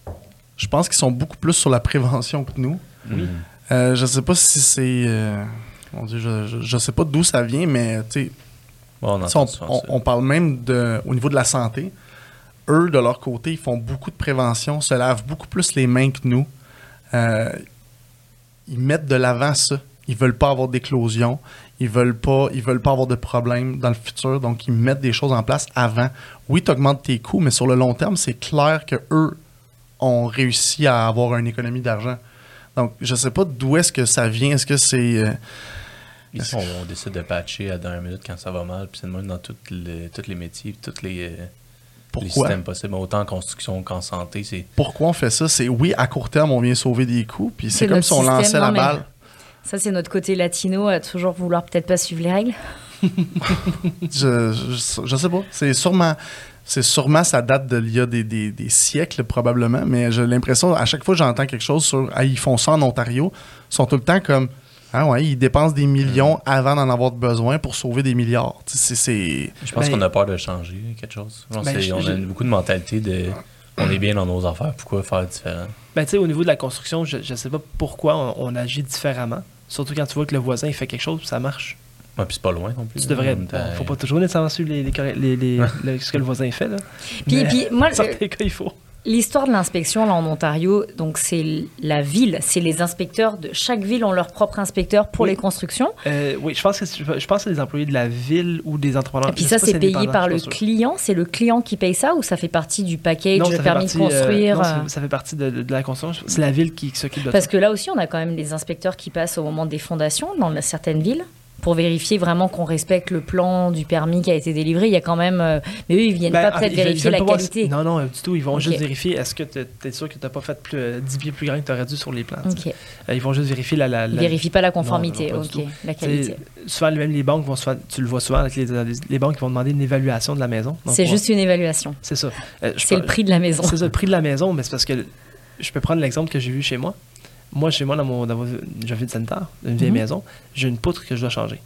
je pense qu'ils sont beaucoup plus sur la prévention que nous. Oui. je sais pas si c'est. mon Dieu, je, je, sais pas d'où ça vient, mais tu on, on, parle même de, au niveau de la santé eux, de leur côté, ils font beaucoup de prévention, se lavent beaucoup plus les mains que nous. Euh, ils mettent de l'avant ça. Ils veulent pas avoir d'éclosion. Ils veulent pas, ils veulent pas avoir de problèmes dans le futur. Donc, ils mettent des choses en place avant. Oui, tu augmentes tes coûts, mais sur le long terme, c'est clair que eux ont réussi à avoir une économie d'argent. Donc, je sais pas d'où est-ce que ça vient. Est-ce que c'est. Euh, on, décide de patcher à dernière minute quand ça va mal, puis c'est le même dans tous les, tous les métiers, toutes les. Pourquoi? Les systèmes autant en construction qu'en santé. c'est Pourquoi on fait ça? C'est oui, à court terme, on vient sauver des coûts, puis c'est comme si on lançait la balle. Ça, c'est notre côté latino à toujours vouloir peut-être pas suivre les règles. je, je, sais pas. C'est sûrement, c'est sûrement ça date d'il y a des, des, des, siècles probablement, mais j'ai l'impression à chaque fois que j'entends quelque chose sur ah, ils font ça en Ontario, ils sont tout le temps comme Ah ouais, ils dépensent des millions avant d'en avoir besoin pour sauver des milliards. C'est, Je pense Ben- qu'on a peur de changer quelque chose. Ben, je- on a beaucoup de mentalité de on est bien dans nos affaires, pourquoi faire différent? Ben, tu sais, au niveau de la construction, je ne sais pas pourquoi on, on agit différemment. Surtout quand tu vois que le voisin il fait quelque chose, ça marche. Ouais, puis c'est pas loin non plus. Tu là. devrais. À- bon, faut pas toujours nécessairement suivre les, les, les- les- le- ce que le voisin fait. Là. Puis, puis moi, dans certains cas, il faut. L'histoire de l'inspection là en Ontario, donc c'est la ville, c'est les inspecteurs de chaque ville ont leur propre inspecteur pour Oui. les constructions. Euh, oui, je pense que c'est- je pense que des employés de la ville ou des entrepreneurs. Et puis ça, c'est payé par le client. C'est le client qui paye ça ou ça fait partie du package, Non, ça le fait permis partie, de euh, construire non, euh, ça, ça fait partie de, de la construction. C'est la ville qui s'occupe de Parce ça. que là aussi, on a quand même les inspecteurs qui passent au moment des fondations dans certaines villes pour vérifier vraiment qu'on respecte le plan du permis qui a été délivré. Il y a quand même. euh, Mais eux, ils viennent Ben, pas ah, peut-être ils vérifier la qualité. si- Non, non, euh, du tout. Ils vont juste vérifier est-ce que tu es sûr que tu n'as pas fait plus, euh, 10 pieds plus grand que tu aurais dû sur les plans. Euh, Ils vont juste vérifier la. la, Ils la- vérifient pas la conformité. non, pas du ok. La qualité. Souvent, même les banques vont souvent, tu le vois souvent avec les, banques qui vont demander une évaluation de la maison. C'est juste une évaluation. C'est ça. Euh, C'est le prix de la maison. C'est ça, le prix de la maison, mais c'est parce que je peux prendre l'exemple que j'ai vu chez moi. Moi, chez moi, dans mon, dans mon je sanitaire, une vieille Mhm. maison, j'ai une poutre que je dois changer.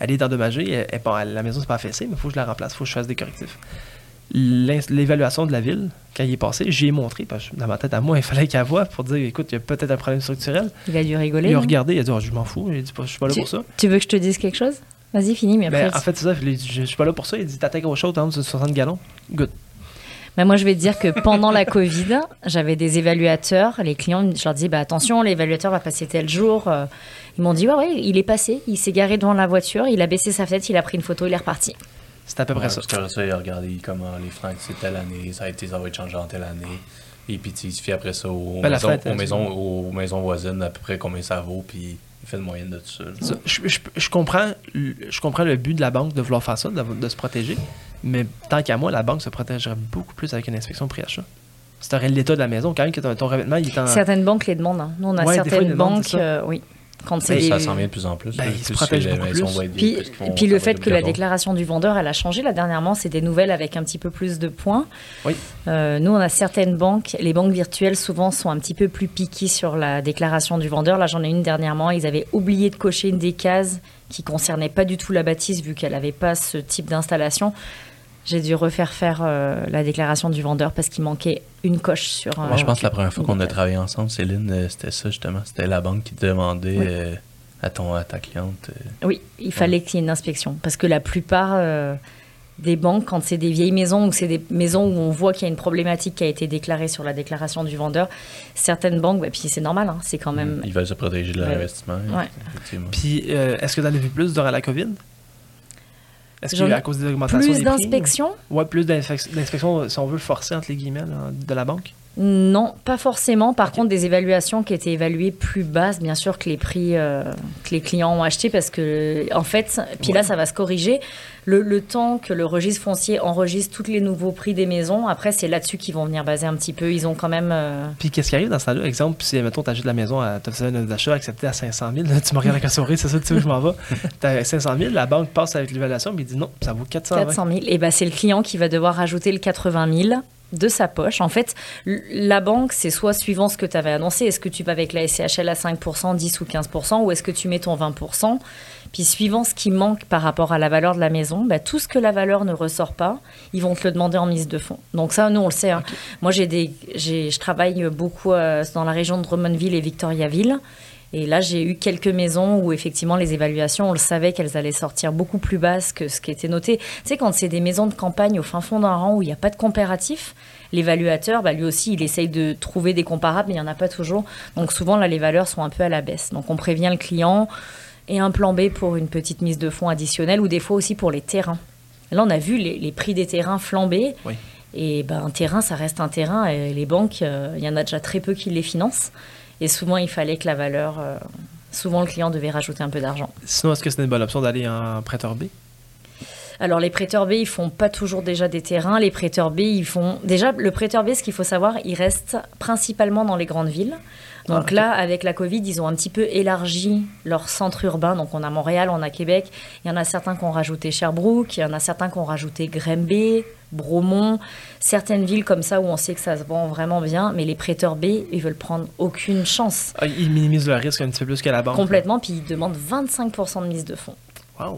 Elle est endommagée, elle, elle- la maison c'est pas affaissée, mais il faut que je la remplace, il faut que je fasse des correctifs. L'évaluation de la ville, quand il est passé, j'y ai montré, parce que dans ma tête à moi, il fallait qu'elle voie pour dire écoute, il y a peut-être un problème structurel. Il a dû rigoler. Il a regardé, il a dit oh, je m'en fous, il a dit je suis pas là pour ça. Tu veux que je te dise quelque chose? Vas-y, finis, mais après. Ben, en fait, c'est ça, dit, je, je suis pas là pour ça. Il dit t'attaques au chaud, t'as 60 gallons. Good. Bah, moi, je vais te dire que pendant la Covid, j'avais des évaluateurs. Les clients, je leur disais bah, attention, l'évaluateur va passer tel jour. Euh, Ils m'ont dit ouais, ouais, il est passé. Il s'est garé devant la voiture, il a baissé sa fenêtre, il a pris une photo, il est reparti. C'est à peu près Ouais, ça. Parce que ça, il a regardé comment les fenêtres, c'est telle année, ça a été, ça va être changé en telle année. Et puis, il se fie après ça aux, Ben, maisons, aux, maisons, aux maisons voisines, à peu près combien ça vaut, puis il fait une moyenne de tout ça. je, je- je comprends, le- je comprends le but de la banque de vouloir faire ça, de, de se protéger, mais tant qu'à moi, la banque se protégerait beaucoup plus avec une inspection pré-achat. Aurais l'état de la maison, quand même que ton, ton revêtement il est en. Certaines banques les demandent. hein. Nous, on a. Ouais, fois, certaines demandent, banques, c'est euh, oui. Quand c'est Ben, des- Ça s'en vient de plus en plus. Ben, là, ils se protègent beaucoup plus. Puis, puis le fait que la déclaration du vendeur, elle a changé. Là, dernièrement, c'est des nouvelles avec un petit peu plus de points. Oui. Euh, nous, on a certaines banques. Les banques virtuelles, souvent, sont un petit peu plus piquées sur la déclaration du vendeur. Là, j'en ai une dernièrement. Ils avaient oublié de cocher une des cases qui concernait pas du tout la bâtisse, vu qu'elle n'avait pas ce type d'installation. J'ai dû refaire faire euh, la déclaration du vendeur parce qu'il manquait une coche sur. un- Moi, je pense que la première fois qu'on a travaillé ensemble, Céline, euh, c'était ça justement. C'était la banque qui te demandait Oui. euh, à, ton, à ta cliente. euh, Oui, il fallait qu'il y ait une inspection. Parce que la plupart euh, des banques, quand c'est des vieilles maisons ou c'est des maisons où on voit qu'il y a une problématique qui a été déclarée sur la déclaration du vendeur, certaines banques, bah, puis c'est normal, hein, c'est quand même. Ils veulent se protéger de l'investissement. Ouais. Effectivement. Puis, euh, est-ce que tu en as vu plus durant la COVID? Est-ce que à cause des augmentations Plus d'inspections? ou- Ouais, plus d'inspec- d'inspections, si on veut forcer, entre les guillemets, là, de la banque? Non, pas forcément. Par contre, des évaluations qui étaient évaluées plus basses, bien sûr, que les prix euh, que les clients ont achetés, parce que, en fait, puis là, ça va se corriger. Le, le temps que le registre foncier enregistre tous les nouveaux prix des maisons, après, c'est là-dessus qu'ils vont venir baser un petit peu. Ils ont quand même. euh, Puis qu'est-ce qui arrive dans ce temps-là? Exemple, si, mettons, tu achètes la maison, tu as un achat accepté à 500 000, là, tu me regardes avec un sourire, c'est ça, tu sais où je m'en vais? Tu as 500 000, la banque passe avec l'évaluation, mais il dit non, ça vaut 420 400 000. Et ben, c'est le client qui va devoir rajouter le 80 000 de sa poche. En fait, la banque, c'est soit suivant ce que tu avais annoncé, est-ce que tu vas avec la SCHL à 5%, 10 ou 15%, ou est-ce que tu mets ton 20%. Puis suivant ce qui manque par rapport à la valeur de la maison, bah, tout ce que la valeur ne ressort pas, ils vont te le demander en mise de fonds. Donc ça, nous, on le sait. hein. Moi, j'ai des, j'ai, je travaille beaucoup euh, dans la région de Drummondville et Victoriaville. Et là, j'ai eu quelques maisons où effectivement les évaluations, on le savait qu'elles allaient sortir beaucoup plus basses que ce qui était noté. Tu sais, quand c'est des maisons de campagne au fin fond d'un rang où il n'y a pas de comparatif, l'évaluateur, bah, lui aussi, il essaye de trouver des comparables, mais il n'y en a pas toujours. Donc souvent, là, les valeurs sont un peu à la baisse. Donc on prévient le client et un plan B pour une petite mise de fonds additionnelle ou des fois aussi pour les terrains. Là, on a vu les, les prix des terrains flamber. Oui. Et ben, un terrain, ça reste un terrain. Et les banques, euh, il y en a déjà très peu qui les financent. Et souvent, il fallait que la valeur. euh, souvent, le client devait rajouter un peu d'argent. Sinon, est-ce que c'est une bonne option d'aller en prêteur B? Alors, les prêteurs B, ils font pas toujours déjà des terrains. Les prêteurs B, ils font. Déjà, le prêteur B, ce qu'il faut savoir, il reste principalement dans les grandes villes. Donc Ah, là, avec la Covid, ils ont un petit peu élargi leur centre urbain. Donc on a Montréal, on a Québec. Il y en a certains qui ont rajouté Sherbrooke, il y en a certains qui ont rajouté Granby, Bromont, certaines villes comme ça où on sait que ça se vend vraiment bien, mais les prêteurs B, ils veulent prendre aucune chance. Ah, ils minimisent le risque un petit peu plus que la banque. Complètement, puis ils demandent 25% de mise de fonds.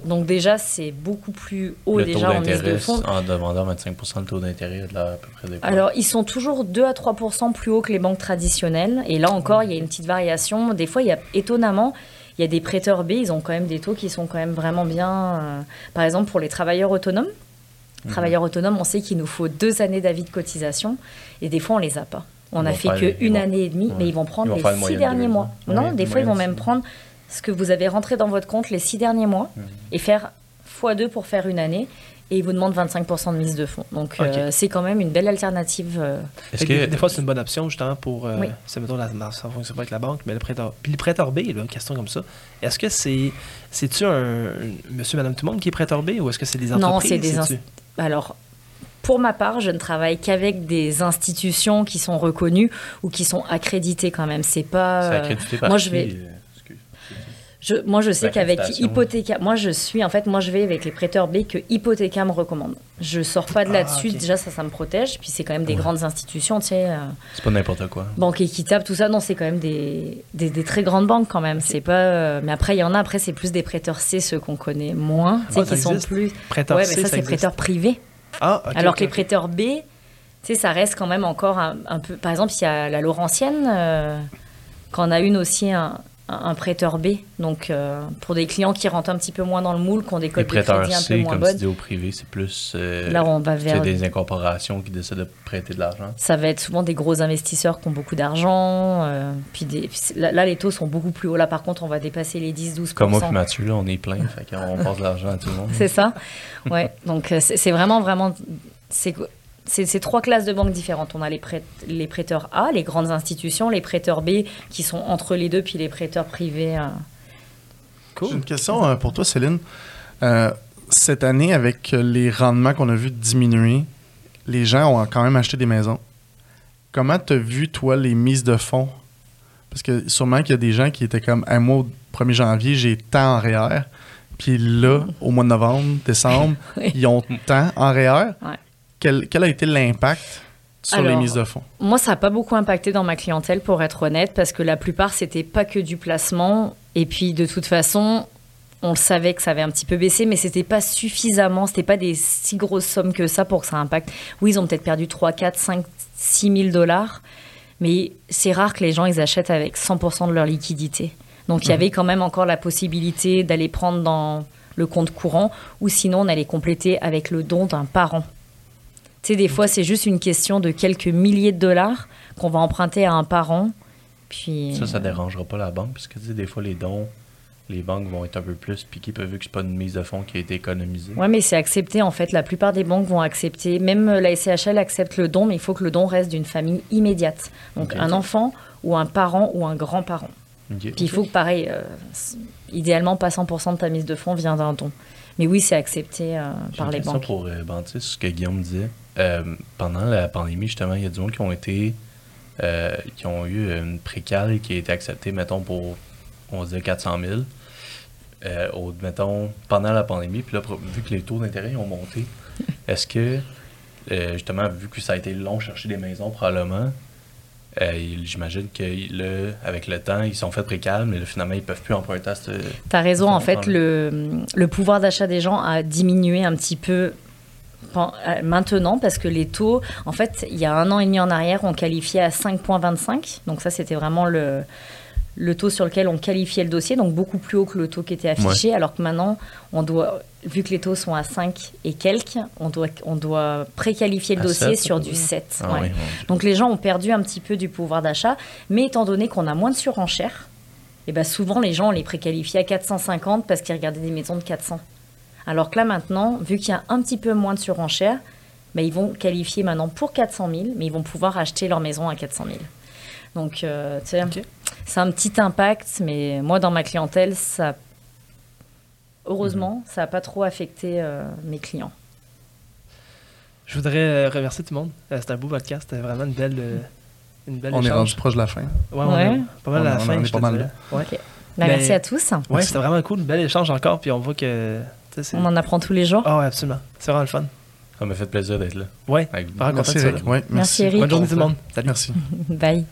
Donc déjà, c'est beaucoup plus haut le déjà en mise de fonds. En demandant 25% de taux d'intérêt de à peu près des Alors, ils sont toujours 2 à 3% plus haut que les banques traditionnelles. Et là encore, il y a une petite variation. Des fois, il y a étonnamment, il y a des prêteurs B, ils ont quand même des taux qui sont quand même vraiment bien. Euh, par exemple, pour les travailleurs autonomes. Mhm. Travailleurs autonomes, on sait qu'il nous faut deux années d'avis de cotisation. Et des fois, on les a pas. On a fait qu'une année et demie, mais ils vont prendre les six derniers mois. Non, des fois, ils vont même prendre ce que vous avez rentré dans votre compte les six derniers mois mhm. et faire x2 pour faire une année. Et ils vous demandent 25% de mise de fonds. Donc, euh, c'est quand même une belle alternative. Euh. Est-ce que, des fois, c'est une bonne option, justement, pour. Euh, c'est, mettons, la, ça fonctionne pas avec la banque, mais le prêteur. Puis le prêteur B, là, question comme ça. Est-ce que c'est. C'est-tu un, monsieur, madame, tout le monde qui est prêteur B ou est-ce que c'est des entreprises? Non, c'est des. Alors, pour ma part, je ne travaille qu'avec des institutions qui sont reconnues ou qui sont accréditées quand même. C'est pas. Par moi, je vais moi, je sais qu'avec Hypothéca, moi, je suis, en fait, moi, je vais avec les prêteurs B que Hypothéca me recommande. Je sors pas de ah, là-dessus. Déjà, ça, ça me protège. Puis c'est quand même des grandes institutions, tu sais. Euh, c'est pas n'importe quoi. Banque équitable, tout ça, non, c'est quand même des, des, très grandes banques quand même. C'est pas. Euh, mais après, il y en a. Après, c'est plus des prêteurs C, ceux qu'on connaît moins, tu sais, qui sont plus. Prêteurs ouais, mais ça, c'est prêteurs privés. Ah, Alors que les prêteurs B, tu sais, ça reste quand même encore un, peu. Par exemple, il y a la Laurentienne. Euh, quand on a une aussi un, un prêteur B. Donc, euh, pour des clients qui rentrent un petit peu moins dans le moule, qui ont des codes de crédit un peu moins comme bonnes. Tu dis au privé, c'est plus euh, là, on va vers des incorporations qui décident de prêter de l'argent. Ça va être souvent des gros investisseurs qui ont beaucoup d'argent. Euh, puis des, là, les taux sont beaucoup plus hauts. Là, par contre, on va dépasser les 10-12 Comme moi et Mathieu, là, on est plein. on passe de l'argent à tout le monde. c'est ça. Ouais. Donc, c'est vraiment, vraiment... C'est c'est trois classes de banques différentes. On a les, les, prêteurs A, les grandes institutions, les prêteurs B qui sont entre les deux, puis les prêteurs privés. Euh. Cool. J'ai une question euh, pour toi, Céline. Euh, cette année, avec les rendements qu'on a vus diminuer, les gens ont quand même acheté des maisons. Comment tu as vu, toi, les mises de fonds? Parce que sûrement qu'il y a des gens qui étaient comme, un mois au 1er janvier, j'ai tant en REER. Puis là, au mois de novembre, décembre, ils ont tant en REER. Ouais. Quel, a été l'impact sur les mises de fonds? Moi, ça n'a pas beaucoup impacté dans ma clientèle, pour être honnête, parce que la plupart, c'était pas que du placement. Et puis, de toute façon, on le savait que ça avait un petit peu baissé, mais c'était pas suffisamment, c'était pas des si grosses sommes que ça pour que ça impacte. Oui, ils ont peut-être perdu 3, 4, 5, 6 000 dollars, mais c'est rare que les gens ils achètent avec 100% de leur liquidité. Donc il y mmh. avait quand même encore la possibilité d'aller prendre dans le compte courant, ou sinon on allait compléter avec le don d'un parent des fois, c'est juste une question de quelques milliers de dollars qu'on va emprunter à un parent. Puis... Ça, ça dérangera pas la banque, puisque des fois, les dons, les banques vont être un peu plus piquées, vu que c'est pas une mise de fonds qui a été économisée. Oui, mais c'est accepté, en fait. La plupart des banques vont accepter. Même la SCHL accepte le don, mais il faut que le don reste d'une famille immédiate. Donc, un enfant ou un parent ou un grand-parent. Puis il faut que, pareil, euh, idéalement, pas 100% de ta mise de fonds vient d'un don. Mais oui, c'est accepté euh, par les banques. pour euh, ce que Guillaume disait. Euh, pendant la pandémie, justement, il y a du monde qui ont été. Euh, qui ont eu une précale qui a été acceptée, mettons, pour, on va dire, 400 000. Euh, mettons, pendant la pandémie, puis là, vu que les taux d'intérêt ont monté, est-ce que, justement, vu que ça a été long chercher des maisons, probablement, j'imagine que là, avec le temps, ils sont fait précal, mais là, finalement, ils peuvent plus emprunter à ce. Tu as raison, en fait, le, le pouvoir d'achat des gens a diminué un petit peu maintenant parce que les taux, en fait, il y a un an et demi en arrière, on qualifiait à 5,25. Donc ça, c'était vraiment le, le taux sur lequel on qualifiait le dossier, donc beaucoup plus haut que le taux qui était affiché, alors que maintenant, on doit, vu que les taux sont à 5 et quelques, on doit, on doit préqualifier le dossier sur du 7. Ah donc les gens ont perdu un petit peu du pouvoir d'achat, mais étant donné qu'on a moins de surenchères, et eh ben souvent les gens on les préqualifient à 450 parce qu'ils regardaient des maisons de 400. Alors que là maintenant, vu qu'il y a un petit peu moins de surenchère, bah, ils vont qualifier maintenant pour 400 000, mais ils vont pouvoir acheter leur maison à 400 000. Donc, euh, tu sais, c'est un petit impact, mais moi, dans ma clientèle, ça, heureusement, mhm. ça n'a pas trop affecté euh, mes clients. Je voudrais euh, remercier tout le monde. C'était un beau podcast. C'était vraiment une belle, une belle On est rendu proche de la fin. Ouais, ouais. pas mal à la fin. pas mal bah, merci à tous. Ouais, c'était vraiment cool. Bel échange encore. Puis on voit que on en apprend tous les jours. Ah oui, absolument. C'est vraiment le fun. Ça m'a fait plaisir d'être là. Ouais. Avec Merci, Eric. Ouais, Merci, Eric. Bonne journée tout le monde. Salut. Merci. Bye.